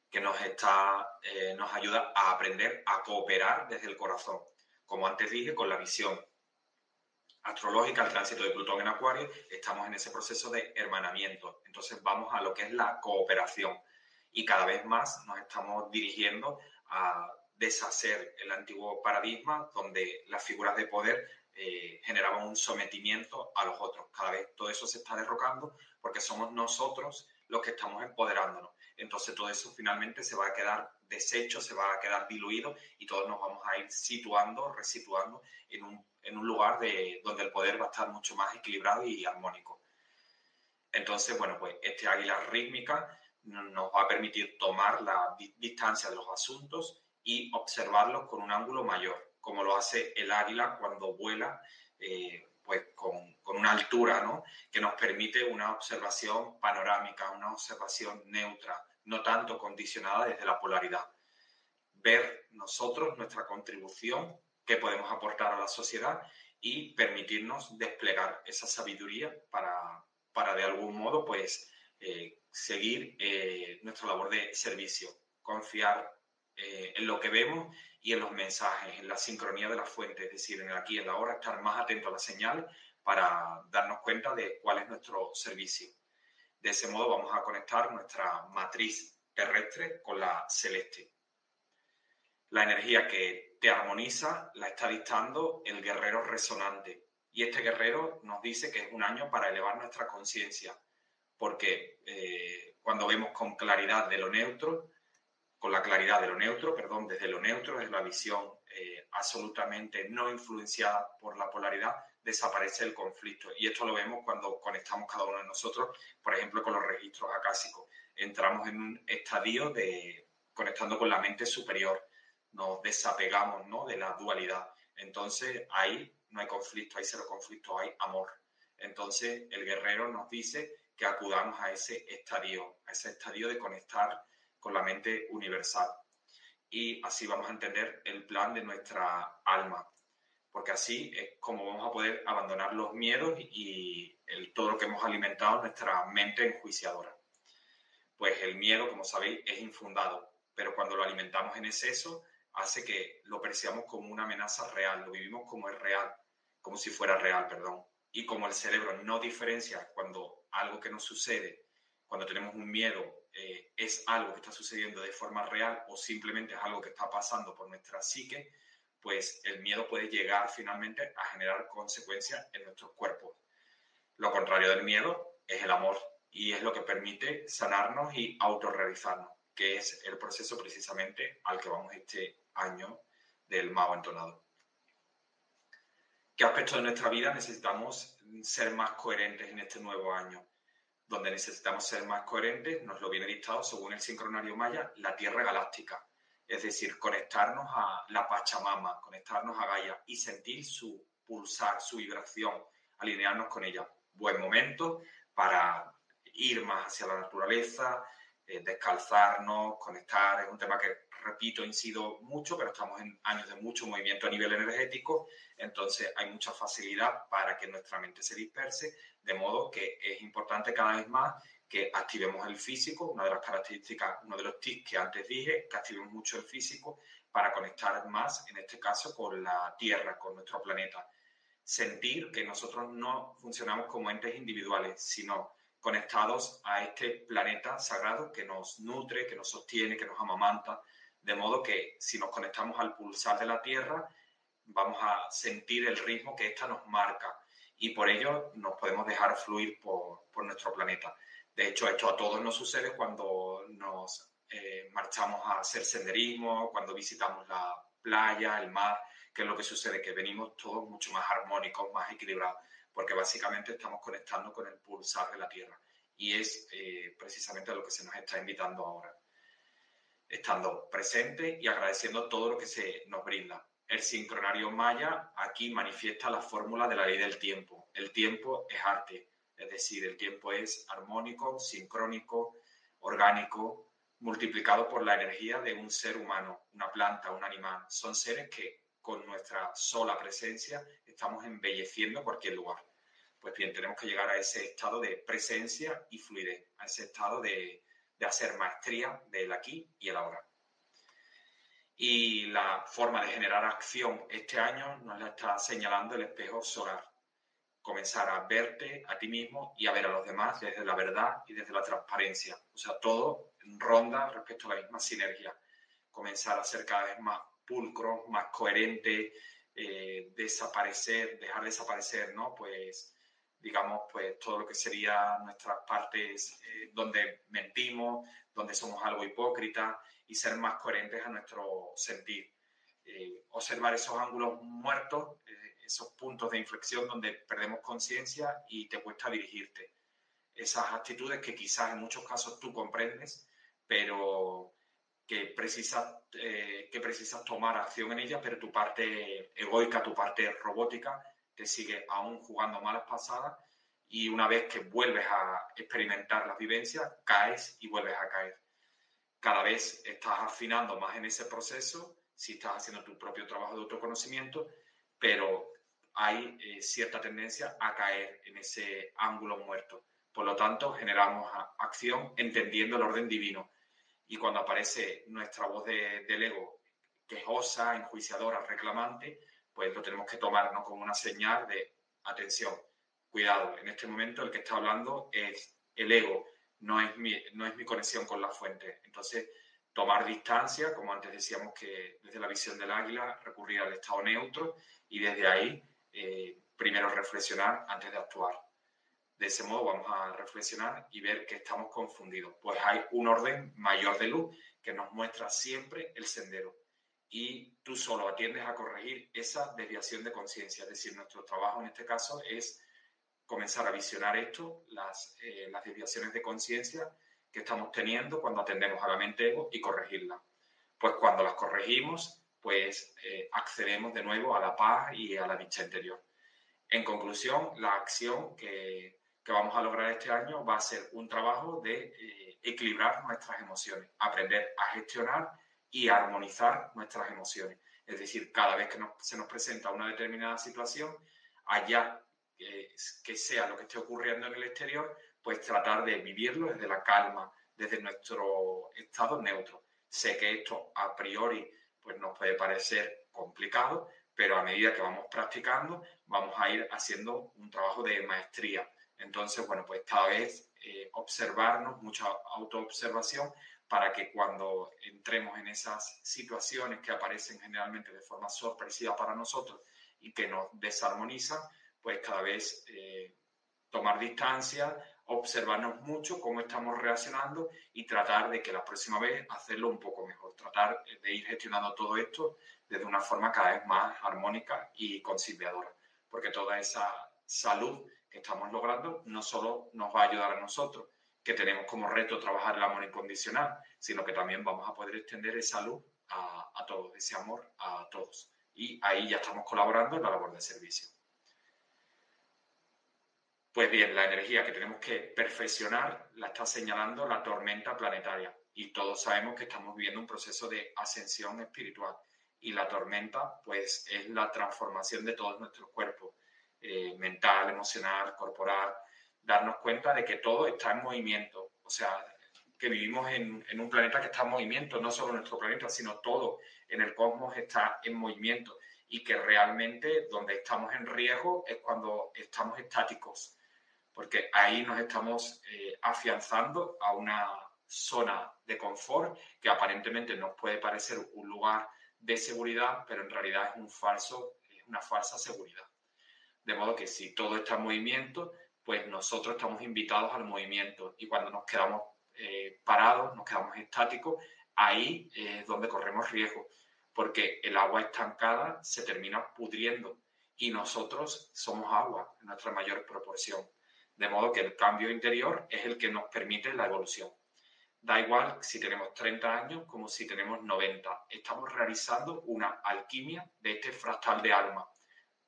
que nos, está, eh, nos ayuda a aprender a cooperar desde el corazón, como antes dije, con la visión astrológica, el tránsito de Plutón en Acuario, estamos en ese proceso de hermanamiento. Entonces vamos a lo que es la cooperación y cada vez más nos estamos dirigiendo a deshacer el antiguo paradigma donde las figuras de poder eh, generaban un sometimiento a los otros. Cada vez todo eso se está derrocando porque somos nosotros los que estamos empoderándonos. Entonces todo eso finalmente se va a quedar deshecho, se va a quedar diluido y todos nos vamos a ir situando, resituando en un, en un lugar de, donde el poder va a estar mucho más equilibrado y armónico. Entonces, bueno, pues este águila rítmica nos va a permitir tomar la distancia de los asuntos y observarlos con un ángulo mayor como lo hace el águila cuando vuela, eh, pues con, una altura, ¿no? Que nos permite una observación panorámica, una observación neutra, no tanto condicionada desde la polaridad. Ver nosotros nuestra contribución, qué podemos aportar a la sociedad y permitirnos desplegar esa sabiduría para, para de algún modo, pues, eh, seguir eh, nuestra labor de servicio, confiar en lo que vemos y en los mensajes, en la sincronía de las fuentes, es decir, en el aquí en la hora, estar más atento a la señal para darnos cuenta de cuál es nuestro servicio. De ese modo vamos a conectar nuestra matriz terrestre con la celeste. La energía que te armoniza la está dictando el guerrero resonante. Y este guerrero nos dice que es un año para elevar nuestra conciencia, porque eh, cuando vemos con claridad de lo neutro, con la claridad de lo neutro, perdón, desde lo neutro, desde la visión eh, absolutamente no influenciada por la polaridad, desaparece el conflicto. Y esto lo vemos cuando conectamos cada uno de nosotros, por ejemplo, con los registros acásicos. Entramos en un estadio de conectando con la mente superior, nos desapegamos ¿no? de la dualidad. Entonces ahí no hay conflicto, hay cero conflicto, hay amor. Entonces el guerrero nos dice que acudamos a ese estadio, a ese estadio de conectar con la mente universal. Y así vamos a entender el plan de nuestra alma, porque así es como vamos a poder abandonar los miedos y el, todo lo que hemos alimentado en nuestra mente enjuiciadora. Pues el miedo, como sabéis, es infundado, pero cuando lo alimentamos en exceso, hace que lo percibamos como una amenaza real, lo vivimos como es real, como si fuera real, perdón. Y como el cerebro no diferencia cuando algo que nos sucede, cuando tenemos un miedo eh, es algo que está sucediendo de forma real o simplemente es algo que está pasando por nuestra psique, pues el miedo puede llegar finalmente a generar consecuencias en nuestros cuerpos. Lo contrario del miedo es el amor y es lo que permite sanarnos y autorrealizarnos, que es el proceso precisamente al que vamos este año del mago entonado. ¿Qué aspectos de nuestra vida necesitamos ser más coherentes en este nuevo año? donde necesitamos ser más coherentes, nos lo viene dictado según el sincronario maya, la Tierra galáctica. Es decir, conectarnos a la Pachamama, conectarnos a Gaia y sentir su pulsar, su vibración, alinearnos con ella. Buen momento para ir más hacia la naturaleza, eh, descalzarnos, conectar. Es un tema que, repito, incido mucho, pero estamos en años de mucho movimiento a nivel energético, entonces hay mucha facilidad para que nuestra mente se disperse, de modo que es importante cada vez más que activemos el físico, una de las características, uno de los tips que antes dije, que activemos mucho el físico para conectar más, en este caso, con la Tierra, con nuestro planeta. Sentir que nosotros no funcionamos como entes individuales, sino conectados a este planeta sagrado que nos nutre, que nos sostiene, que nos amamanta, de modo que si nos conectamos al pulsar de la Tierra, vamos a sentir el ritmo que ésta nos marca y por ello nos podemos dejar fluir por, por nuestro planeta. De hecho, esto a todos nos sucede cuando nos eh, marchamos a hacer senderismo, cuando visitamos la playa, el mar, que es lo que sucede, que venimos todos mucho más armónicos, más equilibrados, porque básicamente estamos conectando con el pulsar de la Tierra. Y es eh, precisamente lo que se nos está invitando ahora. Estando presente y agradeciendo todo lo que se nos brinda. El sincronario maya aquí manifiesta la fórmula de la ley del tiempo. El tiempo es arte, es decir, el tiempo es armónico, sincrónico, orgánico, multiplicado por la energía de un ser humano, una planta, un animal. Son seres que con nuestra sola presencia estamos embelleciendo cualquier lugar. Pues bien, tenemos que llegar a ese estado de presencia y fluidez, a ese estado de, de hacer maestría del aquí y el ahora. Y la forma de generar acción este año nos la está señalando el espejo solar comenzar a verte a ti mismo y a ver a los demás desde la verdad y desde la transparencia. O sea, todo ronda respecto a la misma sinergia. Comenzar a ser cada vez más pulcro, más coherente, eh, desaparecer, dejar desaparecer, ¿no? Pues, digamos, pues todo lo que sería nuestras partes eh, donde mentimos, donde somos algo hipócritas y ser más coherentes a nuestro sentir. Eh, observar esos ángulos muertos esos puntos de inflexión donde perdemos conciencia y te cuesta dirigirte. Esas actitudes que quizás en muchos casos tú comprendes, pero que precisas, eh, que precisas tomar acción en ellas, pero tu parte egoica, tu parte robótica, te sigue aún jugando malas pasadas y una vez que vuelves a experimentar las vivencias, caes y vuelves a caer. Cada vez estás afinando más en ese proceso, si estás haciendo tu propio trabajo de autoconocimiento, pero hay eh, cierta tendencia a caer en ese ángulo muerto. Por lo tanto, generamos acción entendiendo el orden divino. Y cuando aparece nuestra voz de, del ego quejosa, enjuiciadora, reclamante, pues lo tenemos que tomar ¿no? como una señal de atención, cuidado, en este momento el que está hablando es el ego, no es mi, no es mi conexión con la fuente. Entonces, tomar distancia, como antes decíamos que desde la visión del águila, recurrir al estado neutro y desde ahí eh, primero reflexionar antes de actuar. De ese modo vamos a reflexionar y ver que estamos confundidos, pues hay un orden mayor de luz que nos muestra siempre el sendero y tú solo atiendes a corregir esa desviación de conciencia. Es decir, nuestro trabajo en este caso es comenzar a visionar esto, las, eh, las desviaciones de conciencia que estamos teniendo cuando atendemos a la mente ego y corregirla. Pues cuando las corregimos, pues eh, accedemos de nuevo a la paz y a la dicha interior. En conclusión, la acción que, vamos a lograr este año va a ser un trabajo de eh, equilibrar nuestras emociones, aprender a gestionar y armonizar nuestras emociones. Es decir, cada vez que se nos presenta una determinada situación, allá que sea lo que esté ocurriendo en el exterior, pues tratar de vivirlo desde la calma, desde nuestro estado neutro. Sé que esto a priori pues nos puede parecer complicado, pero a medida que vamos practicando, vamos a ir haciendo un trabajo de maestría. Entonces, bueno, pues cada vez eh, observarnos, mucha autoobservación, para que cuando entremos en esas situaciones que aparecen generalmente de forma sorpresiva para nosotros y que nos desarmonizan, pues cada vez eh, tomar distancia, observarnos mucho cómo estamos reaccionando y tratar de que la próxima vez hacerlo un poco mejor, tratar de ir gestionando todo esto desde una forma cada vez más armónica y conciliadora, porque toda esa salud que estamos logrando no solo nos va a ayudar a nosotros, que tenemos como reto trabajar el amor incondicional, sino que también vamos a poder extender esa luz a, a todos, ese amor a todos. Y ahí ya estamos colaborando en la labor de servicio. Pues bien, la energía que tenemos que perfeccionar la está señalando la tormenta planetaria y todos sabemos que estamos viviendo un proceso de ascensión espiritual y la tormenta pues es la transformación de todos nuestros cuerpos, eh, mental, emocional, corporal, darnos cuenta de que todo está en movimiento, o sea, que vivimos en, un planeta que está en movimiento, no solo nuestro planeta, sino todo en el cosmos está en movimiento y que realmente donde estamos en riesgo es cuando estamos estáticos, porque ahí nos estamos eh, afianzando a una zona de confort que aparentemente nos puede parecer un lugar de seguridad, pero en realidad es un falso, es una falsa seguridad. De modo que si todo está en movimiento, pues nosotros estamos invitados al movimiento y cuando nos quedamos eh, parados, nos quedamos estáticos, ahí es donde corremos riesgo, porque el agua estancada se termina pudriendo y nosotros somos agua en nuestra mayor proporción. De modo que el cambio interior es el que nos permite la evolución. Da igual si tenemos 30 años como si tenemos 90. Estamos realizando una alquimia de este fractal de alma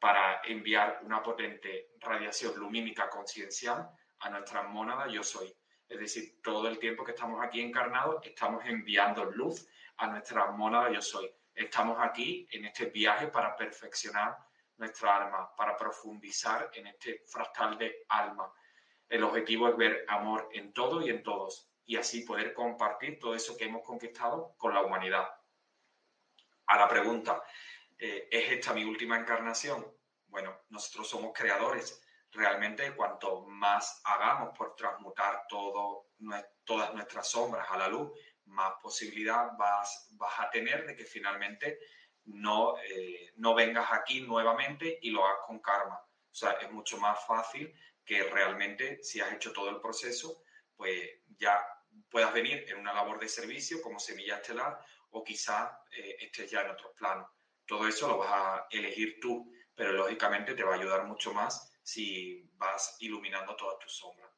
para enviar una potente radiación lumínica conciencial a nuestra mónada yo soy. Es decir, todo el tiempo que estamos aquí encarnados estamos enviando luz a nuestra mónada yo soy. Estamos aquí en este viaje para perfeccionar nuestra alma, para profundizar en este fractal de alma. El objetivo es ver amor en todo y en todos y así poder compartir todo eso que hemos conquistado con la humanidad. A la pregunta, eh, ¿es esta mi última encarnación? Bueno, nosotros somos creadores. Realmente cuanto más hagamos por transmutar todo, todas nuestras sombras a la luz, más posibilidad vas, vas a tener de que finalmente no, eh, no vengas aquí nuevamente y lo hagas con karma. O sea, es mucho más fácil que realmente si has hecho todo el proceso, pues ya puedas venir en una labor de servicio como semilla estelar o quizá eh, estés ya en otros planos. Todo eso lo vas a elegir tú, pero lógicamente te va a ayudar mucho más si vas iluminando todas tus sombras.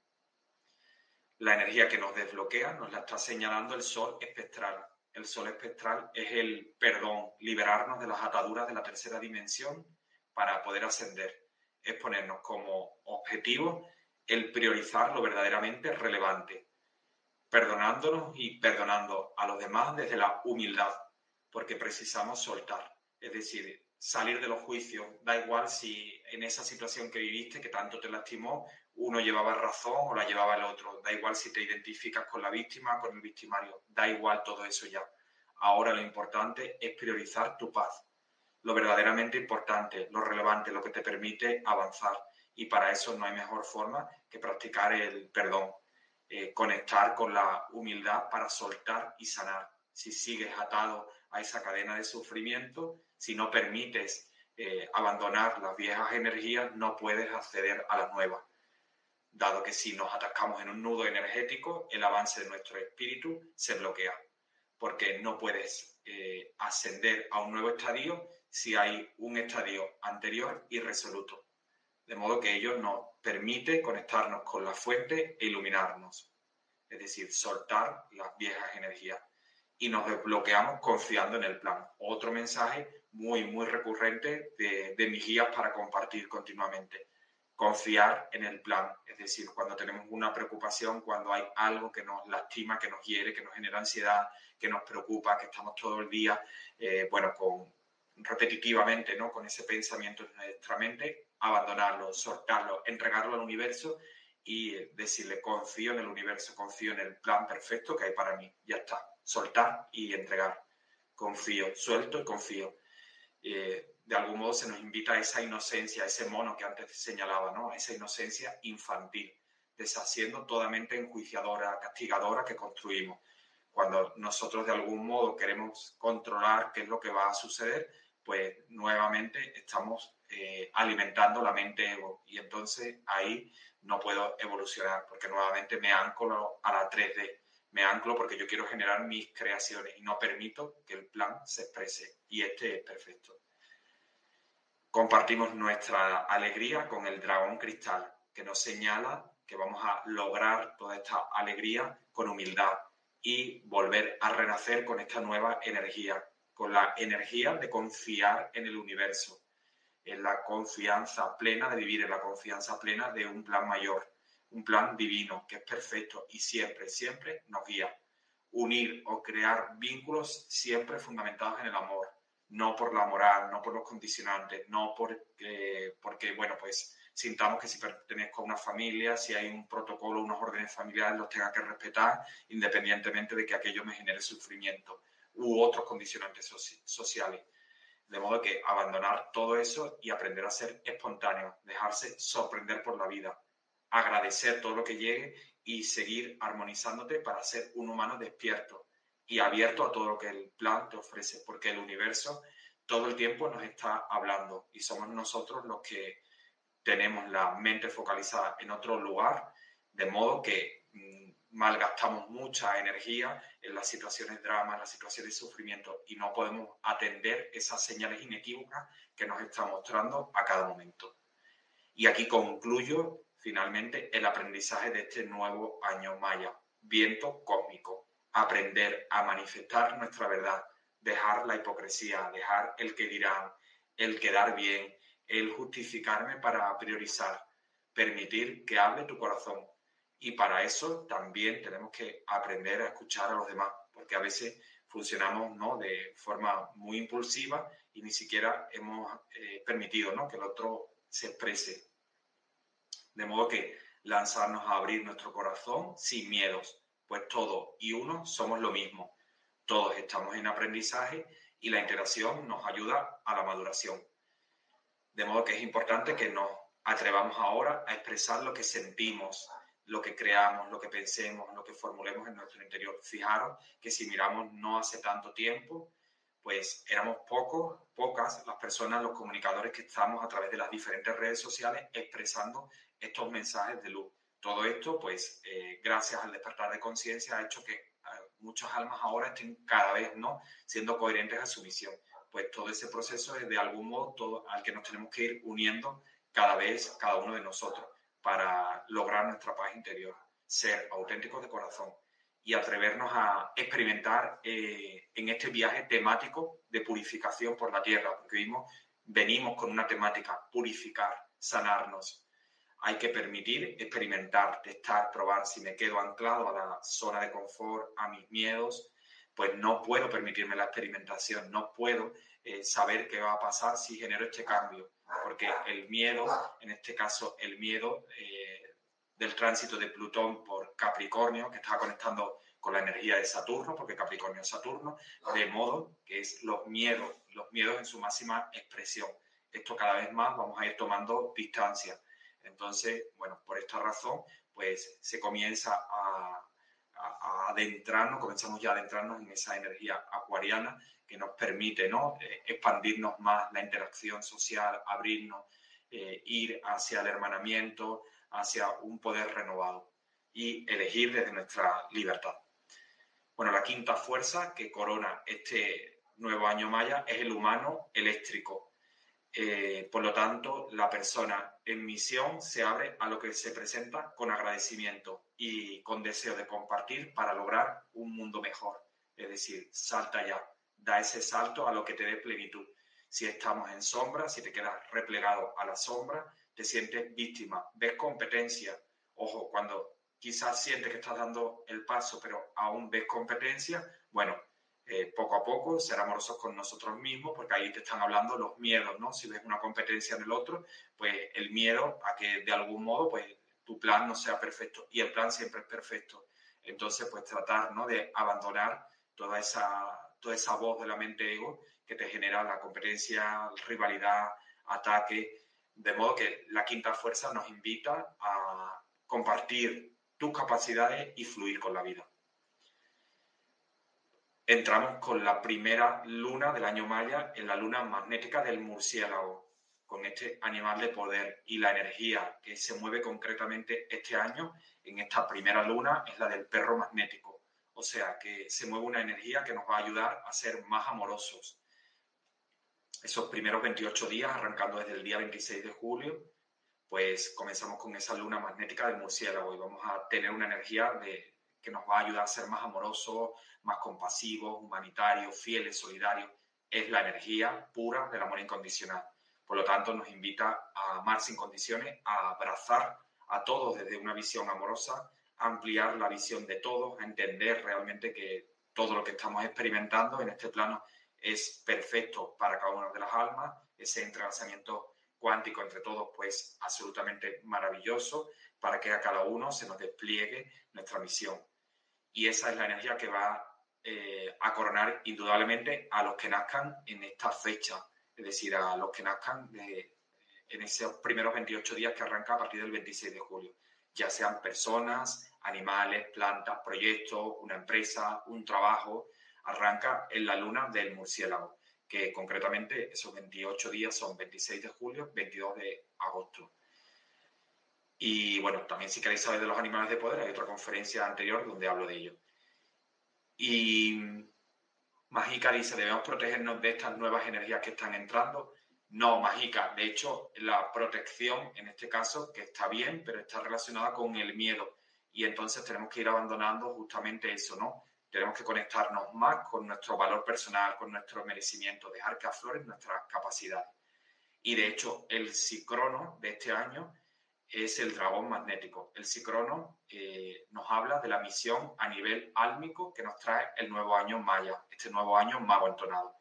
La energía que nos desbloquea nos la está señalando el sol espectral. El sol espectral es el perdón, liberarnos de las ataduras de la tercera dimensión para poder ascender. Es ponernos como objetivo el priorizar lo verdaderamente relevante, perdonándonos y perdonando a los demás desde la humildad, porque precisamos soltar, es decir, salir de los juicios. Da igual si en esa situación que viviste, que tanto te lastimó, uno llevaba razón o la llevaba el otro. Da igual si te identificas con la víctima, con el victimario. Da igual todo eso ya. Ahora lo importante es priorizar tu paz. Lo verdaderamente importante, lo relevante, lo que te permite avanzar. Y para eso no hay mejor forma que practicar el perdón, eh, conectar con la humildad para soltar y sanar. Si sigues atado esa cadena de sufrimiento, si no permites eh, abandonar las viejas energías, no puedes acceder a las nuevas. Dado que si nos atascamos en un nudo energético, el avance de nuestro espíritu se bloquea, porque no puedes eh, ascender a un nuevo estadio si hay un estadio anterior irresoluto. De modo que ello nos permite conectarnos con la fuente e iluminarnos, es decir, soltar las viejas energías. Y nos desbloqueamos confiando en el plan. Otro mensaje muy, muy recurrente de, de mis guías para compartir continuamente. Confiar en el plan, es decir, cuando tenemos una preocupación, cuando hay algo que nos lastima, que nos hiere, que nos genera ansiedad, que nos preocupa, que estamos todo el día, eh, bueno, repetitivamente, ¿no? Con ese pensamiento en nuestra mente, abandonarlo, soltarlo, entregarlo al universo y decirle, confío en el universo, confío en el plan perfecto que hay para mí. Ya está, soltar y entregar. Confío, suelto y confío. De algún modo se nos invita a esa inocencia, a ese mono que antes señalaba, ¿no? A esa inocencia infantil, deshaciendo toda mente enjuiciadora, castigadora que construimos. Cuando nosotros de algún modo queremos controlar qué es lo que va a suceder, pues nuevamente estamos eh, alimentando la mente ego y entonces ahí no puedo evolucionar porque nuevamente me anclo a la 3D, me anclo porque yo quiero generar mis creaciones y no permito que el plan se exprese y este es perfecto. Compartimos nuestra alegría con el dragón cristal que nos señala que vamos a lograr toda esta alegría con humildad y volver a renacer con esta nueva energía con la energía de confiar en el universo. en la confianza plena de vivir en la confianza plena de un plan mayor, un plan divino que es perfecto y siempre, siempre nos guía. Unir o crear vínculos siempre fundamentados en el amor, no por la moral, no por los condicionantes, no porque, porque bueno, pues sintamos que si pertenezco a una familia, si hay un protocolo, unos órdenes familiares, los tenga que respetar independientemente de que aquello me genere sufrimiento u otros condicionantes sociales. De modo que abandonar todo eso y aprender a ser espontáneo, dejarse sorprender por la vida, agradecer todo lo que llegue y seguir armonizándote para ser un humano despierto y abierto a todo lo que el plan te ofrece, porque el universo todo el tiempo nos está hablando y somos nosotros los que tenemos la mente focalizada en otro lugar, de modo que mm, malgastamos mucha energía en las situaciones de drama, en las situaciones de sufrimiento y no podemos atender esas señales inequívocas que nos está mostrando a cada momento. Y aquí concluyo finalmente el aprendizaje de este nuevo año maya, viento cósmico, aprender a manifestar nuestra verdad, dejar la hipocresía, dejar el que dirán, el quedar bien, el justificarme para priorizar, permitir que hable tu corazón, y para eso también tenemos que aprender a escuchar a los demás, porque a veces funcionamos ¿no? de forma muy impulsiva y ni siquiera hemos eh, permitido ¿no? que el otro se exprese. De modo que lanzarnos a abrir nuestro corazón sin miedos, pues todos y uno somos lo mismo. Todos estamos en aprendizaje y la interacción nos ayuda a la maduración. De modo que es importante que nos atrevamos ahora a expresar lo que sentimos, lo que creamos, lo que pensemos, lo que formulemos en nuestro interior. Fijaros que si miramos no hace tanto tiempo, pues éramos pocos, pocas las personas, los comunicadores que estamos a través de las diferentes redes sociales expresando estos mensajes de luz. Todo esto, pues, eh, gracias al despertar de conciencia, ha hecho que eh, muchas almas ahora estén cada vez no siendo coherentes a su misión. Pues todo ese proceso es de algún modo todo al que nos tenemos que ir uniendo cada vez, cada uno de nosotros para lograr nuestra paz interior, ser auténticos de corazón y atrevernos a experimentar eh, en este viaje temático de purificación por la tierra, porque vimos, venimos con una temática, purificar, sanarnos. Hay que permitir experimentar, testar, probar. Si me quedo anclado a la zona de confort, a mis miedos, pues no puedo permitirme la experimentación, no puedo eh, saber qué va a pasar si genero este cambio porque el miedo, en este caso el miedo eh, del tránsito de Plutón por Capricornio, que está conectando con la energía de Saturno, porque Capricornio es Saturno, de modo que es los miedos, los miedos en su máxima expresión. Esto cada vez más vamos a ir tomando distancia. Entonces, bueno, por esta razón, pues se comienza a, adentrarnos, comenzamos ya a adentrarnos en esa energía acuariana que nos permite ¿no? Eh, expandirnos más la interacción social, abrirnos, eh, ir hacia el hermanamiento, hacia un poder renovado y elegir desde nuestra libertad. Bueno, la quinta fuerza que corona este nuevo año maya es el humano eléctrico. Eh, por lo tanto, la persona en misión se abre a lo que se presenta con agradecimiento y con deseo de compartir para lograr un mundo mejor. Es decir, salta ya, da ese salto a lo que te dé plenitud. Si estamos en sombra, si te quedas replegado a la sombra, te sientes víctima, ves competencia. Ojo, cuando quizás sientes que estás dando el paso, pero aún ves competencia, bueno, eh, poco a poco ser amorosos con nosotros mismos, porque ahí te están hablando los miedos, ¿no? Si ves una competencia en el otro, pues el miedo a que de algún modo, pues tu plan no sea perfecto. Y el plan siempre es perfecto. Entonces, pues tratar, ¿no? De abandonar toda esa toda esa voz de la mente ego que te genera la competencia, rivalidad, ataque. De modo que la quinta fuerza nos invita a compartir tus capacidades y fluir con la vida. Entramos con la primera luna del año Maya en la luna magnética del murciélago, con este animal de poder y la energía que se mueve concretamente este año en esta primera luna es la del perro magnético o sea, que se mueve una energía que nos va a ayudar a ser más amorosos. Esos primeros 28 días, arrancando desde el día 26 de julio, pues comenzamos con esa luna magnética del murciélago y vamos a tener una energía que nos va a ayudar a ser más amorosos, más compasivos, humanitarios, fieles, solidarios. Es la energía pura del amor incondicional. Por lo tanto, nos invita a amar sin condiciones, a abrazar a todos desde una visión amorosa, a ampliar la visión de todos, a entender realmente que todo lo que estamos experimentando en este plano es perfecto para cada una de las almas, ese entrelazamiento cuántico entre todos, pues absolutamente maravilloso para que a cada uno se nos despliegue nuestra misión. Y esa es la energía que va eh, a coronar indudablemente a los que nazcan en esta fecha, es decir, a los que nazcan en esos primeros 28 días que arranca a partir del 26 de julio, ya sean personas, animales, plantas, proyectos, una empresa, un trabajo, arranca en la luna del murciélago, que concretamente esos 28 días son 26 de julio, 22 de agosto. Y bueno, también si queréis saber de los animales de poder, hay otra conferencia anterior donde hablo de ello. Y Mágica dice, debemos protegernos de estas nuevas energías que están entrando. No, Mágica, de hecho, la protección en este caso, que está bien, pero está relacionada con el miedo. Y entonces tenemos que ir abandonando justamente eso, ¿no? Tenemos que conectarnos más con nuestro valor personal, con nuestro merecimiento, dejar que afloren nuestras capacidades. Y de hecho, el cicrono de este año es el dragón magnético. El Cicrono eh, nos habla de la misión a nivel álmico que nos trae el nuevo año Maya, este nuevo año mago entonado.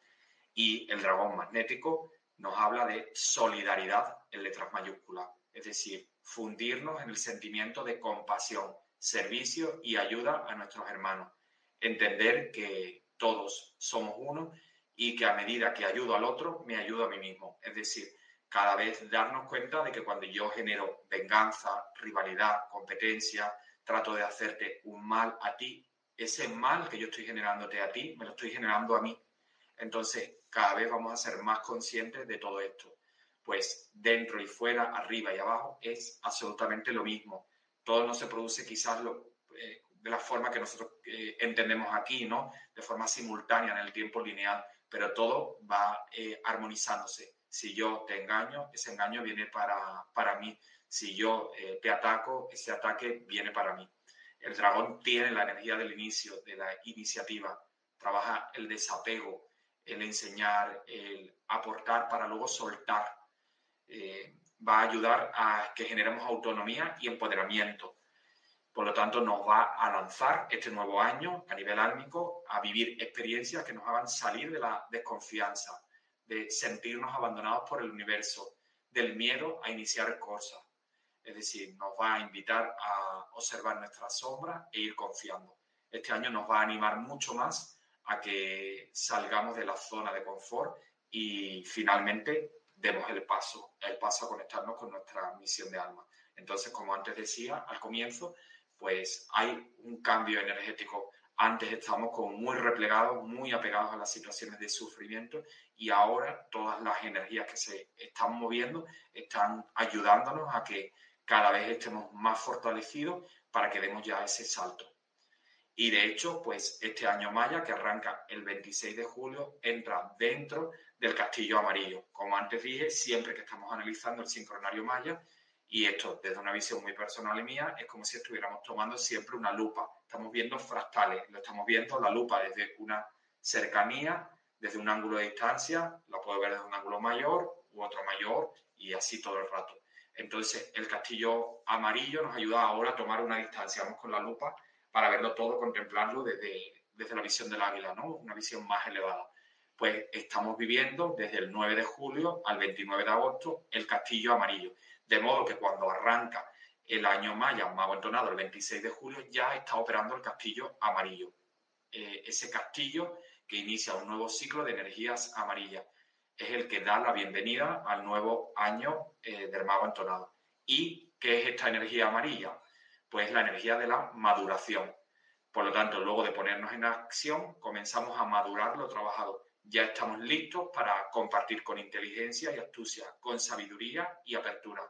Y el dragón magnético nos habla de solidaridad en letras mayúsculas, es decir, fundirnos en el sentimiento de compasión, servicio y ayuda a nuestros hermanos. Entender que todos somos uno y que a medida que ayudo al otro, me ayudo a mí mismo. Es decir, cada vez darnos cuenta de que cuando yo genero venganza, rivalidad, competencia, trato de hacerte un mal a ti, ese mal que yo estoy generándote a ti, me lo estoy generando a mí. Entonces, cada vez vamos a ser más conscientes de todo esto. Pues dentro y fuera, arriba y abajo, es absolutamente lo mismo. Todo no se produce quizás lo, eh, de la forma que nosotros eh, entendemos aquí, ¿no? De forma simultánea en el tiempo lineal, pero todo va eh, armonizándose si yo te engaño, ese engaño viene para, para mí. Si yo eh, te ataco, ese ataque viene para mí. El dragón tiene la energía del inicio, de la iniciativa. Trabaja el desapego, el enseñar, el aportar para luego soltar. Eh, va a ayudar a que generemos autonomía y empoderamiento. Por lo tanto, nos va a lanzar este nuevo año a nivel álmico a vivir experiencias que nos hagan salir de la desconfianza, de sentirnos abandonados por el universo, del miedo a iniciar cosas. Es decir, nos va a invitar a observar nuestra sombra e ir confiando. Este año nos va a animar mucho más a que salgamos de la zona de confort y finalmente demos el paso, el paso a conectarnos con nuestra misión de alma. Entonces, como antes decía al comienzo, pues hay un cambio energético antes estábamos como muy replegados, muy apegados a las situaciones de sufrimiento y ahora todas las energías que se están moviendo están ayudándonos a que cada vez estemos más fortalecidos para que demos ya ese salto. Y de hecho, pues este año Maya, que arranca el 26 de julio, entra dentro del castillo amarillo. Como antes dije, siempre que estamos analizando el sincronario Maya, y esto, desde una visión muy personal y mía, es como si estuviéramos tomando siempre una lupa. Estamos viendo fractales, lo estamos viendo la lupa desde una cercanía, desde un ángulo de distancia, la puedo ver desde un ángulo mayor u otro mayor y así todo el rato. Entonces, el castillo amarillo nos ayuda ahora a tomar una distancia. Vamos con la lupa para verlo todo, contemplarlo desde, desde la visión del águila, ¿no? Una visión más elevada. Pues estamos viviendo desde el 9 de julio al 29 de agosto el castillo amarillo. De modo que cuando arranca el año maya, mago entonado, el 26 de julio, ya está operando el castillo amarillo. Eh, ese castillo que inicia un nuevo ciclo de energías amarillas. Es el que da la bienvenida al nuevo año eh, del mago entonado. ¿Y qué es esta energía amarilla? Pues la energía de la maduración. Por lo tanto, luego de ponernos en acción, comenzamos a madurar lo trabajado ya estamos listos para compartir con inteligencia y astucia, con sabiduría y apertura.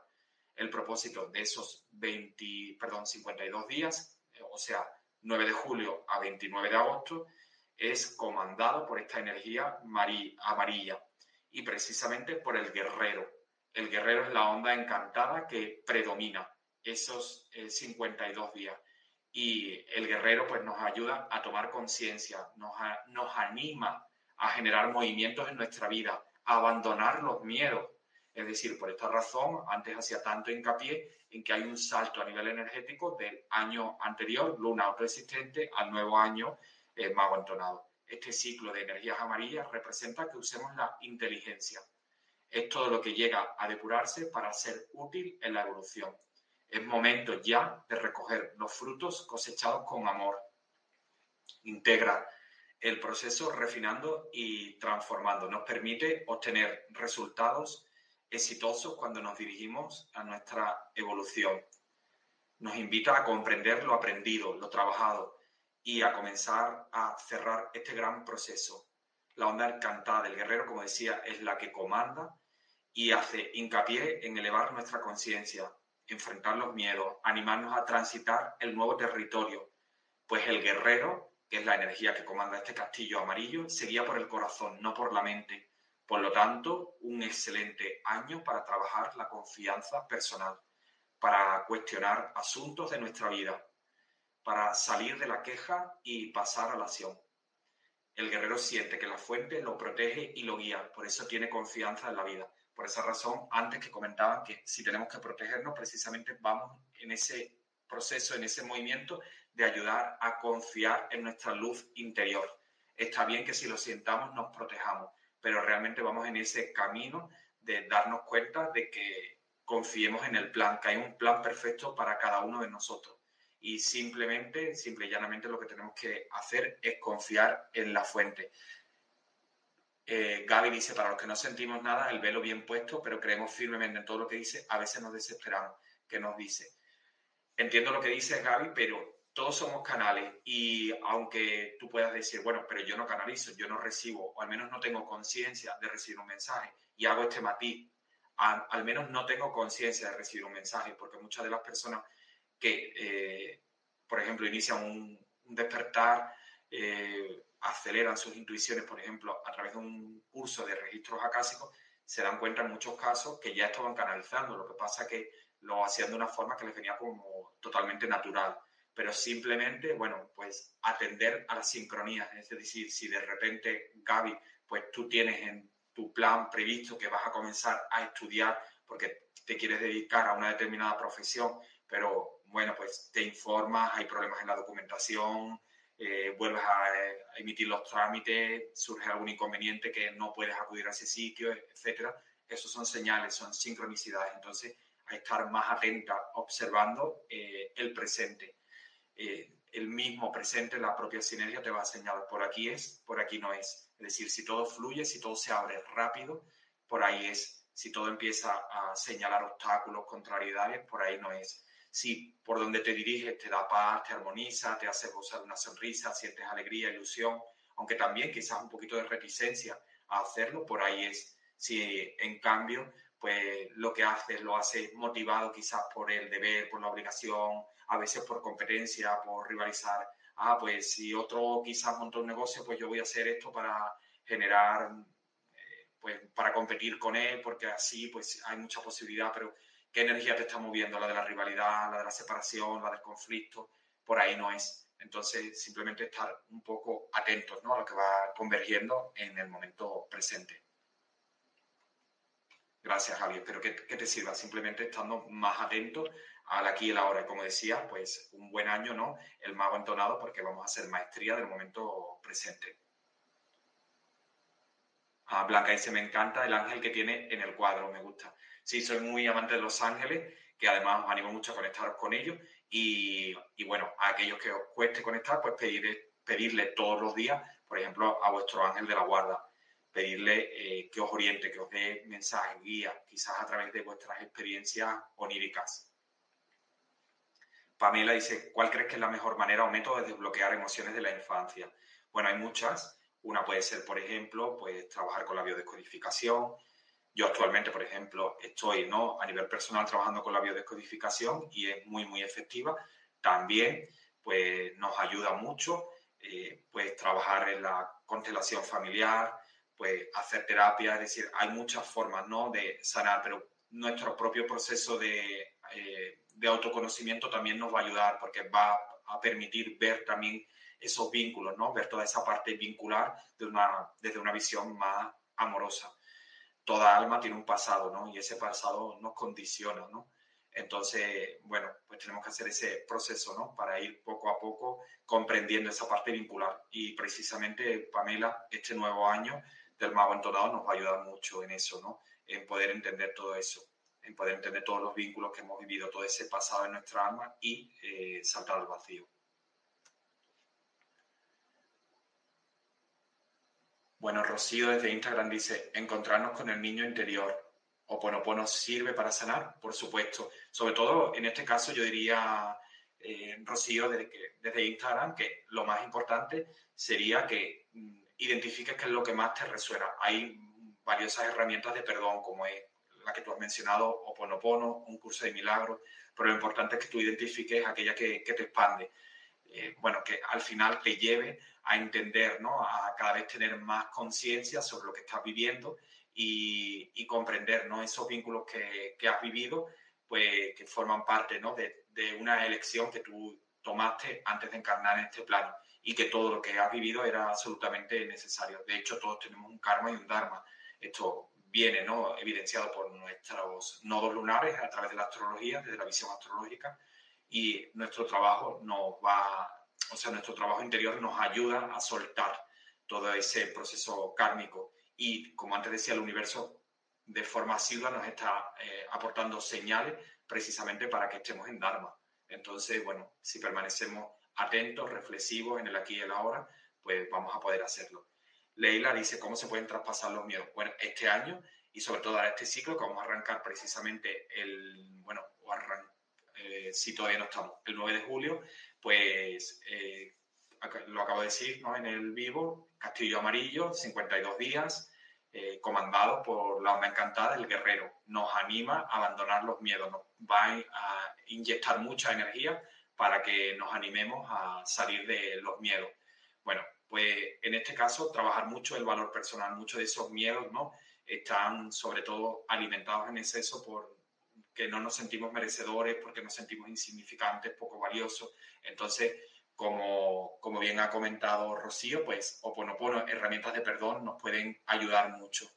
El propósito de esos 20, perdón, 52 días, eh, o sea, 9 de julio a 29 de agosto, es comandado por esta energía amarilla y precisamente por el guerrero. El guerrero es la onda encantada que predomina esos 52 eh, días. Y el guerrero pues nos ayuda a tomar conciencia, nos, nos anima a generar movimientos en nuestra vida, a abandonar los miedos. Es decir, por esta razón, antes hacía tanto hincapié en que hay un salto a nivel energético del año anterior, luna autoexistente, al nuevo año eh, mago entonado. Este ciclo de energías amarillas representa que usemos la inteligencia. Es todo lo que llega a depurarse para ser útil en la evolución. Es momento ya de recoger los frutos cosechados con amor. Integra el proceso refinando y transformando. Nos permite obtener resultados exitosos cuando nos dirigimos a nuestra evolución. Nos invita a comprender lo aprendido, lo trabajado y a comenzar a cerrar este gran proceso. La onda encantada del guerrero, como decía, es la que comanda y hace hincapié en elevar nuestra conciencia, enfrentar los miedos, animarnos a transitar el nuevo territorio, pues el guerrero, es la energía que comanda este castillo amarillo, seguía por el corazón, no por la mente. Por lo tanto, un excelente año para trabajar la confianza personal, para cuestionar asuntos de nuestra vida, para salir de la queja y pasar a la acción. El guerrero siente que la fuente lo protege y lo guía, por eso tiene confianza en la vida. Por esa razón, antes que comentaban que si tenemos que protegernos, precisamente vamos en ese proceso, en ese movimiento de ayudar a confiar en nuestra luz interior. Está bien que si lo sientamos nos protejamos, pero realmente vamos en ese camino de darnos cuenta de que confiemos en el plan, que hay un plan perfecto para cada uno de nosotros. Y simplemente, simple y llanamente lo que tenemos que hacer es confiar en la fuente. Eh, Gaby dice, para los que no sentimos nada, el velo bien puesto, pero creemos firmemente en todo lo que dice, a veces nos desesperamos. ¿Qué nos dice? Entiendo lo que dice Gaby, pero todos somos canales y aunque tú puedas decir, bueno, pero yo no canalizo, yo no recibo, o al menos no tengo conciencia de recibir un mensaje y hago este matiz, al, menos no tengo conciencia de recibir un mensaje, porque muchas de las personas que, eh, por ejemplo, inician un, despertar, eh, aceleran sus intuiciones, por ejemplo, a través de un curso de registros acásicos, se dan cuenta en muchos casos que ya estaban canalizando. Lo que pasa que lo hacían de una forma que les venía como totalmente natural. Pero simplemente, bueno, pues atender a las sincronías. Es decir, si de repente, Gaby, pues tú tienes en tu plan previsto que vas a comenzar a estudiar porque te quieres dedicar a una determinada profesión, pero bueno, pues te informas, hay problemas en la documentación, eh, vuelves a, emitir los trámites, surge algún inconveniente que no puedes acudir a ese sitio, etcétera. Esos son señales, son sincronicidades. Entonces, que estar más atenta observando eh, el presente. Eh, el mismo presente, la propia sinergia te va a señalar por aquí es, por aquí no es. Es decir, si todo fluye, si todo se abre rápido, por ahí es. Si todo empieza a señalar obstáculos, contrariedades, por ahí no es si por donde te diriges te da paz, te armoniza, te hace gozar una sonrisa, sientes alegría, ilusión, aunque también quizás un poquito de reticencia a hacerlo, por ahí es. Si en cambio, pues lo que haces lo haces motivado quizás por el deber, por la obligación, a veces por competencia, por rivalizar. Ah, pues si otro quizás monta un negocio, pues yo voy a hacer esto para generar, eh, pues para competir con él, porque así pues hay mucha posibilidad, pero qué energía te está moviendo, la de la rivalidad, la de la separación, la del conflicto, por ahí no es. Entonces, simplemente estar un poco atentos ¿no? a lo que va convergiendo en el momento presente. Gracias, Javier. Espero que, te sirva. Simplemente estando más atento al aquí y el ahora. Y como decía, pues un buen año, ¿no? El mago entonado, porque vamos a hacer maestría del momento presente. Ah, Blanca dice, me encanta el ángel que tiene en el cuadro, me gusta sí soy muy amante de Los Ángeles, que además os animo mucho a conectaros con ellos. Y, bueno, a aquellos que os cueste conectar, pues pedirle todos los días, por ejemplo, a vuestro ángel de la guarda, pedirle eh, que os oriente, que os dé mensajes, guías, quizás a través de vuestras experiencias oníricas. Pamela dice, ¿cuál crees que es la mejor manera o método de desbloquear emociones de la infancia? Bueno, hay muchas. Una puede ser, por ejemplo, pues trabajar con la biodescodificación, yo actualmente, por ejemplo, estoy ¿no? a nivel personal trabajando con la biodescodificación y es muy, muy efectiva. También pues, nos ayuda mucho eh, pues, trabajar en la constelación familiar, pues, hacer terapia, es decir, hay muchas formas ¿no? de sanar, pero nuestro propio proceso de, eh, de autoconocimiento también nos va a ayudar porque va a permitir ver también esos vínculos, ¿no? ver toda esa parte vincular de una, desde una visión más amorosa. toda alma tiene un pasado, ¿no? Y ese pasado nos condiciona, ¿no? Entonces, bueno, pues tenemos que hacer ese proceso, ¿no? Para ir poco a poco comprendiendo esa parte vincular. Y precisamente, Pamela, este nuevo año del Mago Entonado nos va a ayudar mucho en eso, ¿no? En poder entender todo eso, en poder entender todos los vínculos que hemos vivido, todo ese pasado en nuestra alma y eh, saltar al vacío. Bueno, Rocío desde Instagram dice, encontrarnos con el niño interior. ¿O Oponopono sirve para sanar? Por supuesto. Sobre todo en este caso yo diría, eh, Rocío, desde, que, desde Instagram, que lo más importante sería que mm, identifiques qué es lo que más te resuena. Hay valiosas herramientas de perdón, como es la que tú has mencionado, Oponopono, un curso de milagros, pero lo importante es que tú identifiques aquella que, te expande. Eh, bueno, que al final te lleve a entender, ¿no? A cada vez tener más conciencia sobre lo que estás viviendo y, comprender, ¿no? Esos vínculos que, has vivido, pues que forman parte, ¿no? De, de una elección que tú tomaste antes de encarnar en este plano y que todo lo que has vivido era absolutamente necesario. De hecho, todos tenemos un karma y un dharma. Esto viene ¿no? evidenciado por nuestros nodos lunares a través de la astrología, desde la visión astrológica, y nuestro trabajo nos va, o sea, nuestro trabajo interior nos ayuda a soltar todo ese proceso kármico. Y como antes decía, el universo de forma asidua nos está eh, aportando señales precisamente para que estemos en Dharma. Entonces, bueno, si permanecemos atentos, reflexivos en el aquí y el ahora, pues vamos a poder hacerlo. Leila dice cómo se pueden traspasar los miedos. Bueno, este año y sobre todo este ciclo que vamos a arrancar precisamente el, bueno, o eh, si todavía no estamos, el 9 de julio, pues eh, lo acabo de decir ¿no? en el vivo, Castillo Amarillo, 52 días, eh, comandado por la onda encantada, el guerrero. Nos anima a abandonar los miedos, nos va a inyectar mucha energía para que nos animemos a salir de los miedos. Bueno, pues en este caso trabajar mucho el valor personal, muchos de esos miedos, ¿no? Están sobre todo alimentados en exceso por que no nos sentimos merecedores, porque nos sentimos insignificantes, poco valiosos. Entonces, como, como bien ha comentado Rocío, pues Oponopono, herramientas de perdón nos pueden ayudar mucho.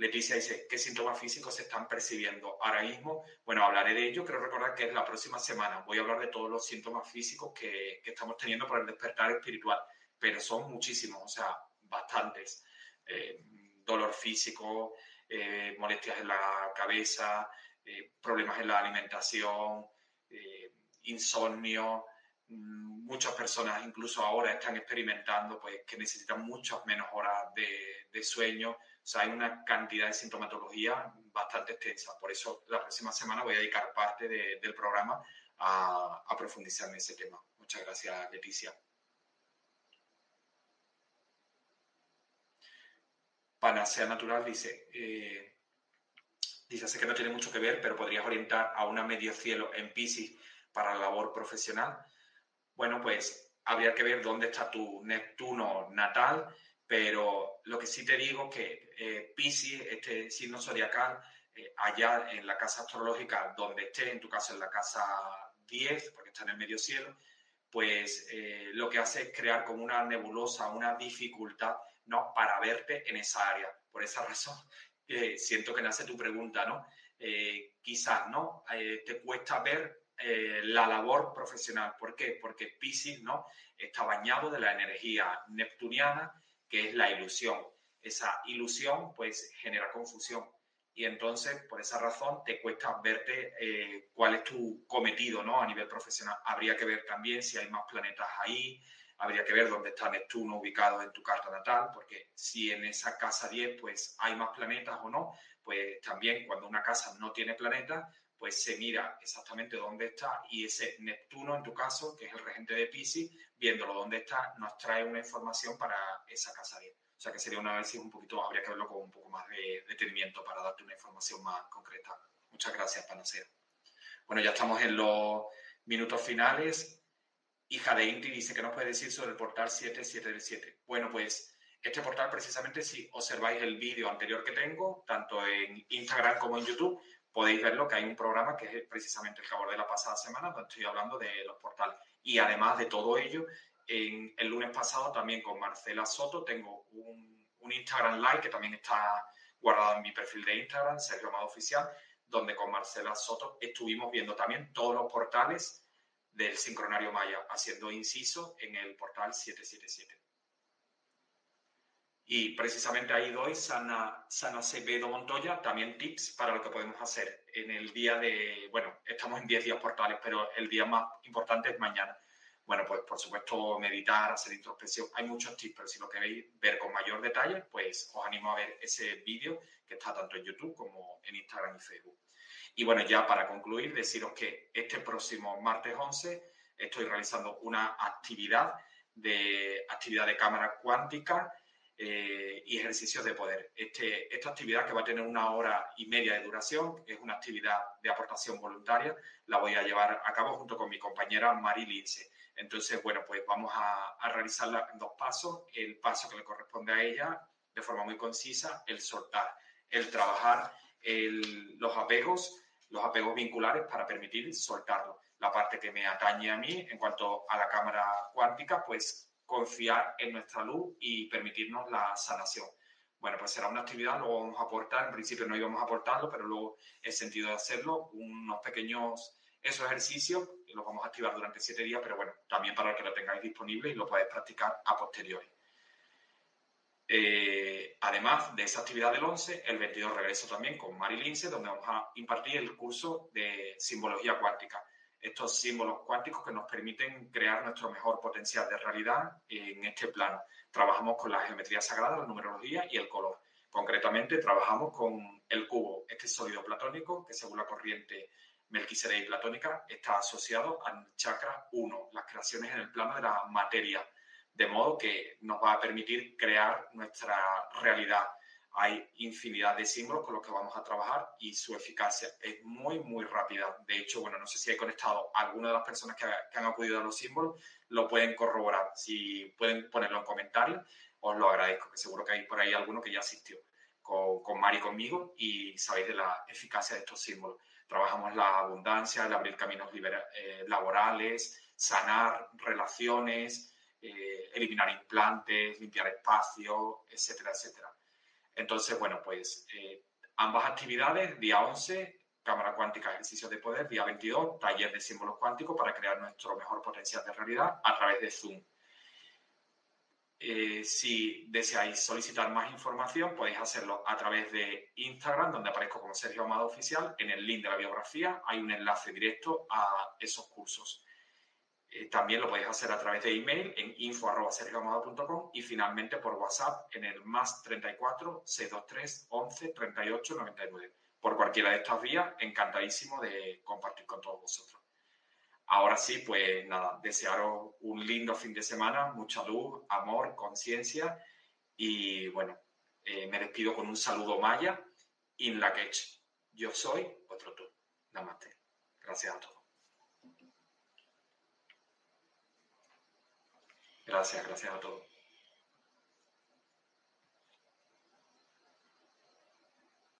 Leticia dice, ¿qué síntomas físicos se están percibiendo ahora mismo? Bueno, hablaré de ello, quiero recordar que es la próxima semana. Voy a hablar de todos los síntomas físicos que, estamos teniendo por el despertar espiritual, pero son muchísimos, o sea, bastantes. Eh, dolor físico, eh, molestias en la cabeza, eh, problemas en la alimentación, insomnio. Mm, muchas personas incluso ahora están experimentando pues, que necesitan muchas menos horas de, de sueño sea, hay una cantidad de sintomatología bastante extensa. Por eso la próxima semana voy a dedicar parte del programa a, profundizar en ese tema. Muchas gracias, Leticia. Panacea Natural dice, eh, dice, sé que no tiene mucho que ver, pero podrías orientar a una medio cielo en Pisces para la labor profesional. Bueno, pues habría que ver dónde está tu Neptuno natal pero lo que sí te digo que eh, Pisces, este signo zodiacal, eh, allá en la casa astrológica donde esté, en tu caso en la casa 10, porque está en el medio cielo, pues eh, lo que hace es crear como una nebulosa, una dificultad, ¿no? Para verte en esa área. Por esa razón, siento que nace tu pregunta, ¿no? quizás, ¿no? te cuesta ver la labor profesional. ¿Por qué? Porque Pisces, ¿no? Está bañado de la energía neptuniana que es la ilusión. Esa ilusión pues genera confusión y entonces por esa razón te cuesta verte eh, cuál es tu cometido ¿no? a nivel profesional. Habría que ver también si hay más planetas ahí, habría que ver dónde está Neptuno ubicado en tu carta natal, porque si en esa casa 10 pues hay más planetas o no, pues también cuando una casa no tiene planetas, pues se mira exactamente dónde está y ese Neptuno en tu caso, que es el regente de Pisces, viéndolo dónde está, nos trae una información para esa casa 10. O sea que sería un análisis un poquito, habría que verlo con un poco más de detenimiento para darte una información más concreta. Muchas gracias, Panacea. Bueno, ya estamos en los minutos finales. Hija de Inti dice que nos puede decir sobre el portal 7777. Bueno, pues este portal precisamente si observáis el vídeo anterior que tengo, tanto en Instagram como en YouTube, podéis verlo que hay un programa que es precisamente el que de la pasada semana, donde estoy hablando de los portales. Y además de todo ello, en, el lunes pasado también con Marcela Soto tengo un, Instagram Live que también está guardado en mi perfil de Instagram, Sergio Amado Oficial, donde con Marcela Soto estuvimos viendo también todos los portales del sincronario Maya, haciendo inciso en el portal 777. Y precisamente ahí doy, Sana, Sana Acevedo Montoya, también tips para lo que podemos hacer en el día de, bueno, estamos en 10 días portales, pero el día más importante es mañana. Bueno, pues por supuesto meditar, hacer introspección, hay muchos tips, pero si lo queréis ver con mayor detalle, pues os animo a ver ese vídeo que está tanto en YouTube como en Instagram y Facebook. Y bueno, ya para concluir, deciros que este próximo martes 11 estoy realizando una actividad de actividad de cámara cuántica eh, y ejercicios de poder. Este, esta actividad que va a tener una hora y media de duración es una actividad de aportación voluntaria. La voy a llevar a cabo junto con mi compañera Mari Lince. Entonces, bueno, pues vamos a, realizarla en dos pasos. El paso que le corresponde a ella de forma muy concisa, el soltar, el trabajar los apegos, los apegos vinculares para permitir soltarlo. La parte que me atañe a mí en cuanto a la cámara cuántica, pues confiar en nuestra luz y permitirnos la sanación. Bueno, pues será una actividad, luego vamos a aportar, en principio no íbamos a aportarlo, pero luego el sentido de hacerlo, unos pequeños esos ejercicios, los vamos a activar durante siete días, pero bueno, también para que lo tengáis disponible y lo podáis practicar a posteriori. Eh, además de esa actividad del 11, el 22 regreso también con Mari Lince, donde vamos a impartir el curso de simbología cuántica estos símbolos cuánticos que nos permiten crear nuestro mejor potencial de realidad en este plano. Trabajamos con la geometría sagrada, la numerología y el color. Concretamente, trabajamos con el cubo, este sólido platónico que según la corriente Melquisedec platónica está asociado al chakra 1, las creaciones en el plano de la materia, de modo que nos va a permitir crear nuestra realidad hay infinidad de símbolos con los que vamos a trabajar y su eficacia es muy, muy rápida. De hecho, bueno, no sé si he conectado alguna de las personas que, han acudido a los símbolos, lo pueden corroborar. Si pueden ponerlo en comentarios, os lo agradezco, que seguro que hay por ahí alguno que ya asistió con, con Mari conmigo y sabéis de la eficacia de estos símbolos. Trabajamos la abundancia, el abrir caminos eh, laborales, sanar relaciones, eh, eliminar implantes, limpiar espacio, etcétera, etcétera. Entonces, bueno, pues eh, ambas actividades, día 11, cámara cuántica, ejercicio de poder, día 22, taller de símbolos cuánticos para crear nuestro mejor potencial de realidad a través de Zoom. Eh, si deseáis solicitar más información, podéis hacerlo a través de Instagram, donde aparezco como Sergio Amado Oficial. En el link de la biografía hay un enlace directo a esos cursos. Eh, también lo podéis hacer a través de email en info.sergioamado.com y finalmente por WhatsApp en el más 34 623 11 38 99. Por cualquiera de estas vías, encantadísimo de compartir con todos vosotros. Ahora sí, pues nada, desearos un lindo fin de semana, mucha luz, amor, conciencia y bueno, eh, me despido con un saludo maya, in la Yo soy otro tú. Namaste. Gracias a todos. Gracias, gracias a todos.